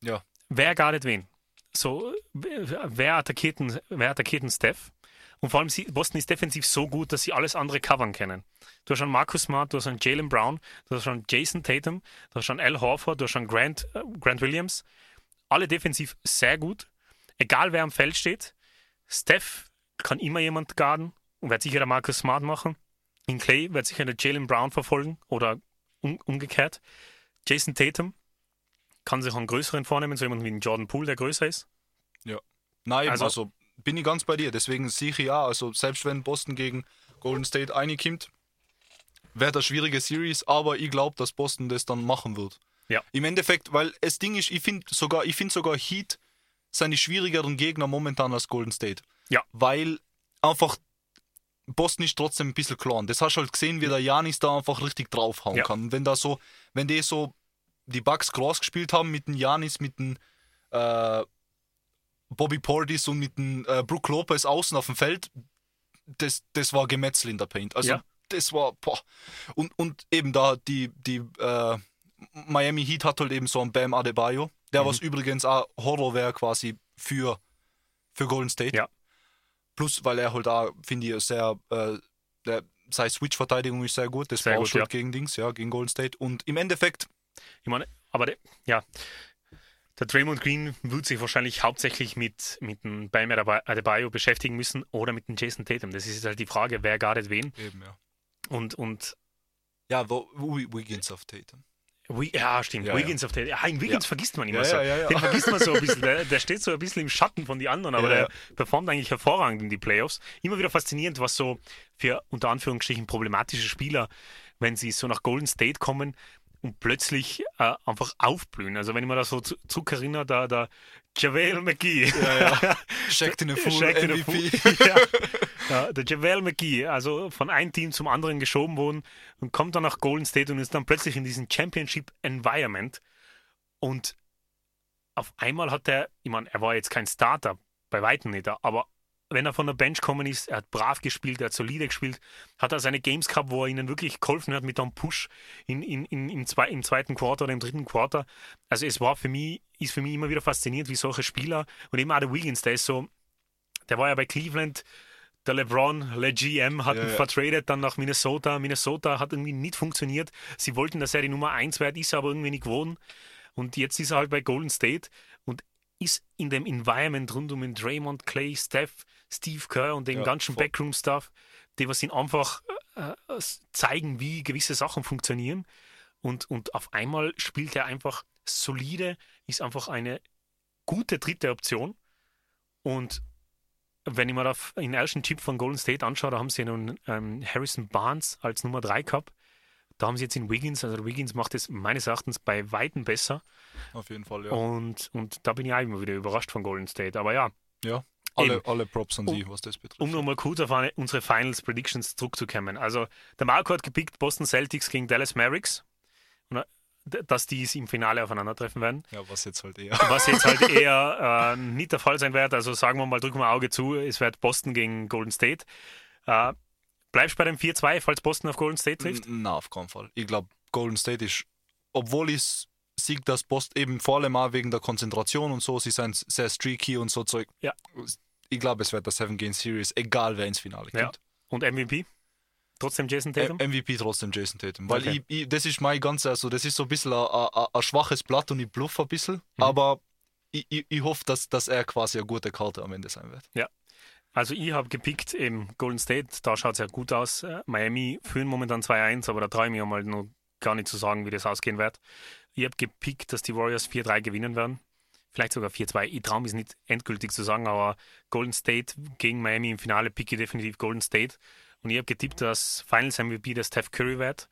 Ja. Wer guardet wen? So, wer attackiert wer attackiert einen Steph? Und vor allem, Boston ist defensiv so gut, dass sie alles andere covern können. Du hast schon Marcus Smart, du hast schon Jalen Brown, du hast schon Jason Tatum, du hast schon Al Horford, du hast schon Grant, äh, Grant Williams. Alle defensiv sehr gut. Egal wer am Feld steht. Steph kann immer jemand guarden und wird sicher der Marcus Smart machen. In Clay wird sicher der Jalen Brown verfolgen oder um, umgekehrt. Jason Tatum kann sich einen größeren vornehmen, so jemand wie ein Jordan Poole, der größer ist. Nein, Also- also, bin ich ganz bei dir. Deswegen sehe ich ja, also selbst wenn Boston gegen Golden State einkommt, wäre das schwierige Series, aber ich glaube, dass Boston das dann machen wird. Ja. Im Endeffekt, weil das Ding ist, ich finde sogar, ich finde sogar Heat seine schwierigeren Gegner momentan als Golden State. Ja. Weil einfach Boston ist trotzdem ein bisschen klein. Das hast du halt gesehen, wie der Janis da einfach richtig draufhauen Ja. kann. Wenn da so, wenn die so die Bucks Cross gespielt haben mit dem Janis, mit dem äh, Bobby Portis und mit dem äh, Brook Lopez außen auf dem Feld, das, das war Gemetzel in der Paint. Also Ja. das war, boah. Und, und eben da die, die äh, Miami Heat hat halt eben so einen Bam Adebayo, der Mhm. was übrigens auch Horror wäre quasi für, für Golden State. Ja. Plus, weil er halt da, finde ich, sehr, äh, der, seine Switch-Verteidigung ist sehr gut, das gut, du halt gegen Dings, ja, gegen Golden State. Und im Endeffekt, Ich meine, aber der, ja, der Draymond Green wird sich wahrscheinlich hauptsächlich mit, mit dem Bam Adebayo beschäftigen müssen oder mit dem Jason Tatum. Das ist jetzt halt die Frage, wer guardet wen. eben, ja. Und, und Ja, wo, Wiggins auf Tatum. Wi- ja, stimmt. Ja, Wiggins auf der. Ja, in Wiggins Ja. vergisst man immer Ja, so. ja, ja, ja. Den vergisst man so ein bisschen. Der, der steht so ein bisschen im Schatten von den anderen, aber Ja, der ja. performt eigentlich hervorragend in die Playoffs. Immer wieder faszinierend, was so für unter Anführungsstrichen problematische Spieler, wenn sie so nach Golden State kommen und plötzlich äh, einfach aufblühen. Also wenn ich mir da so zu- zurückerinnere, da der JaVale McGee. Ja, ja. In a Fool, Shaq in a MVP. Fool. ja. Ja, der JaVale McGee, also von einem Team zum anderen geschoben worden und kommt dann nach Golden State und ist dann plötzlich in diesem Championship Environment. Und auf einmal hat er, ich meine, er war jetzt kein Starter, bei weitem nicht, aber wenn er von der Bench gekommen ist, er hat brav gespielt, er hat solide gespielt, hat er seine Games gehabt, wo er ihnen wirklich geholfen hat mit einem Push in, in, in, im, zwei, im zweiten Quarter oder im dritten Quarter. Also es war für mich, ist für mich immer wieder faszinierend, wie solche Spieler und eben auch der Wiggins, der ist so, der war ja bei Cleveland, der LeBron, Le GM, hat Ja, ihn ja. vertradet dann nach Minnesota. Minnesota hat irgendwie nicht funktioniert. Sie wollten, dass er die Nummer 1 wird, ist er aber irgendwie nicht gewonnen. Und jetzt ist er halt bei Golden State und ist in dem Environment rund um den Draymond, Clay, Steph, Steve Kerr und den Ja, ganzen. Backroom-Stuff, die was ihn einfach äh, zeigen, wie gewisse Sachen funktionieren. Und, und auf einmal spielt er einfach solide, ist einfach eine gute dritte Option. Und wenn ich mir den ersten Chip von Golden State anschaue, da haben sie einen ähm, Harrison Barnes als Nummer 3 gehabt. Da haben sie jetzt in Wiggins, also Wiggins macht es meines Erachtens bei Weitem besser. Auf jeden Fall, ja. Und, und da bin ich auch immer wieder überrascht von Golden State. Aber ja, ja. Alle, eben. alle Props an Um- die, was das betrifft. um nochmal kurz auf eine, unsere Finals Predictions zurückzukommen. Also der Marco hat gepickt Boston Celtics gegen Dallas Mavericks. Und äh, dass die es im Finale aufeinandertreffen werden. Ja, was jetzt halt eher. Was jetzt halt eher äh, nicht der Fall sein wird. Also sagen wir mal, drücken wir Auge zu, es wird Boston gegen Golden State. Äh, bleibst du bei dem 4-2, falls Boston auf Golden State trifft? Na, auf keinen Fall. Ich glaube, Golden State ist, obwohl ich sieg das Boston eben vor allem auch wegen der Konzentration und so, sie sind sehr streaky und so Zeug. Ja. Ich glaube, es wird das Seven Game Series, egal wer ins Finale kommt. Ja. Und MVP? Trotzdem Jason Tatum? MVP trotzdem Jason Tatum. Weil Okay. ich, ich, das ist mein ganzer, also das ist so ein bisschen ein- schwaches Blatt und ich bluff ein bisschen, Mhm. aber ich, ich, ich hoffe, dass, dass er quasi eine gute Karte am Ende sein wird. Also ich habe gepickt eben Golden State, da schaut es ja gut aus. Äh, Miami führen momentan 2-1, aber da traue ich mir mal noch gar nicht zu sagen, wie das ausgehen wird. Ich habe gepickt, dass die Warriors 4-3 gewinnen werden. Vielleicht sogar 4-2. Ich traue mich nicht endgültig zu sagen, aber Golden State gegen Miami im Finale picke definitiv Golden State. Und ich habe getippt, dass Finals MVP der Steph Curry wird.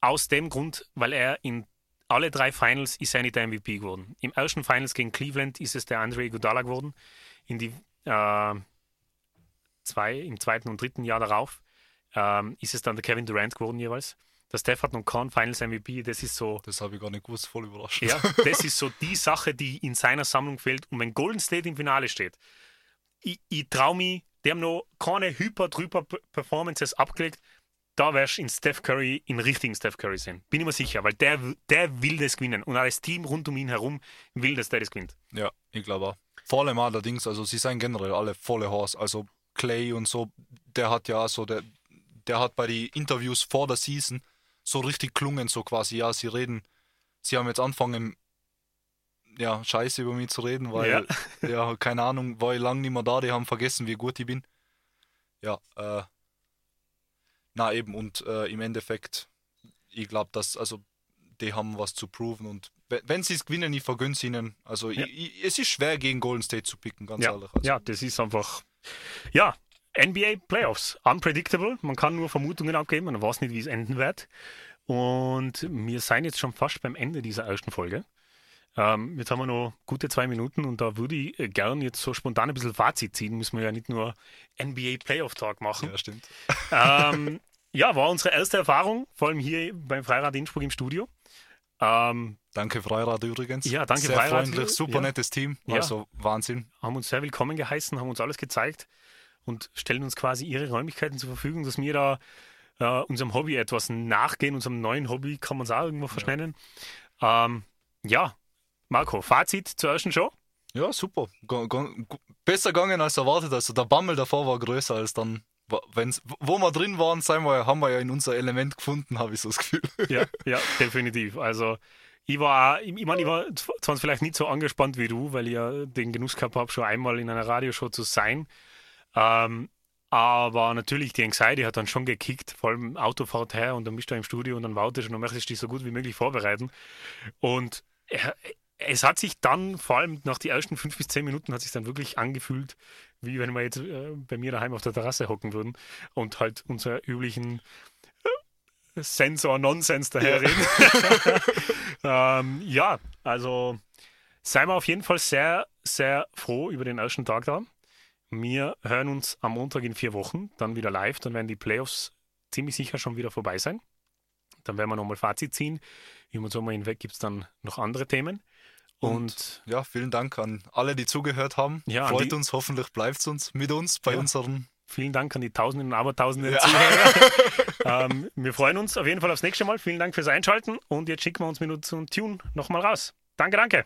Aus dem Grund, weil er in alle drei Finals ist er nicht der MVP geworden. Im ersten Finals gegen Cleveland ist es der Andre Iguodala geworden. In die äh, zwei, im zweiten und dritten Jahr darauf ähm, ist es dann der Kevin Durant geworden jeweils. Der Steph hat noch keinen Finals MVP. Das ist so, Das habe ich gar nicht gewusst, voll überrascht. ja, das ist so die Sache, die in seiner Sammlung fehlt. Und wenn Golden State im Finale steht, ich, ich traue mich, die haben noch keine Hyper-Drüber-Performances abgelegt. Da wärst du in Steph Curry, in richtigen Steph Curry sehen. Bin ich mir sicher, weil der, der will das gewinnen. Und auch das Team rund um ihn herum will, dass der das gewinnt. Ja, ich glaube auch. Vor allem allerdings, also sie sind generell alle volle Horse. Also Clay und so, der hat ja so, der, der hat bei den Interviews vor der Season so richtig klungen, so quasi, ja, sie reden, sie haben jetzt angefangen, ja, scheiße über mich zu reden, weil, ja, keine Ahnung, war ich lang nicht mehr da, die haben vergessen, wie gut ich bin. Ja, äh, na eben, und äh, im Endeffekt, ich glaube, dass, also, die haben was zu proven und we- wenn sie es gewinnen, ich vergönne es ihnen. Also Ja. ich, ich, es ist schwer gegen Golden State zu picken, ganz Ja, ehrlich. Also, ja, das ist einfach. Ja, NBA Playoffs. Unpredictable. Man kann nur Vermutungen abgeben. Man weiß nicht, wie es enden wird. Und wir sind jetzt schon fast beim Ende dieser ersten Folge. Ähm, jetzt haben wir noch gute zwei Minuten und da würde ich äh, gern jetzt so spontan ein bisschen Fazit ziehen. Müssen wir ja nicht nur NBA Playoff Talk machen. ja stimmt. ähm, ja, war unsere erste Erfahrung, vor allem hier beim Freirad Innsbruck im Studio. Ähm, Danke Freirad übrigens. Ja, danke, Sehr Freirad. freundlich, super Ja. nettes Team. Ja. Also Wahnsinn. haben uns sehr willkommen geheißen, haben uns alles gezeigt und stellen uns quasi ihre Räumlichkeiten zur Verfügung, dass wir da äh, unserem Hobby etwas nachgehen, unserem neuen Hobby, kann man es auch irgendwo verschnennen. Ähm, ja, Marco, Fazit zur ersten Show. Ja, super. Gu- Besser gegangen als erwartet. Also der Bammel davor war größer als dann, wenn's, wo wir drin waren, sein wir, haben wir ja in unser Element gefunden, habe ich so das Gefühl. Ja, ja, definitiv. Also ich war, ich, ich meine, ich war zwar vielleicht nicht so angespannt wie du, weil ich ja den Genuss gehabt habe, schon einmal in einer Radioshow zu sein. Ähm, aber natürlich, die Anxiety hat dann schon gekickt, vor allem Autofahrt her und dann bist du im Studio und dann wartest und dann möchtest du dich so gut wie möglich vorbereiten. Und es hat sich dann, vor allem nach den ersten fünf bis zehn Minuten, hat sich dann wirklich angefühlt, wie wenn wir jetzt äh, bei mir daheim auf der Terrasse hocken würden und halt unsere üblichen äh, Sensor Nonsens daherreden. ähm, ja, also seien wir auf jeden Fall sehr, sehr froh über den ersten Tag da. Wir hören uns am Montag in vier Wochen, dann wieder live. Dann werden die Playoffs ziemlich sicher schon wieder vorbei sein. Dann werden wir nochmal Fazit ziehen. Über den Sommer hinweg gibt es dann noch andere Themen. Und, Ja, vielen Dank an alle, die zugehört haben. Ja, Freut die- uns, hoffentlich bleibt es uns mit uns bei Ja. unseren. vielen Dank an die Tausenden und Abertausenden Ja. Zuhörer. ähm, wir freuen uns auf jeden Fall aufs nächste Mal. Vielen Dank fürs Einschalten und jetzt schicken wir uns mit unserem Tune nochmal raus. Danke, danke.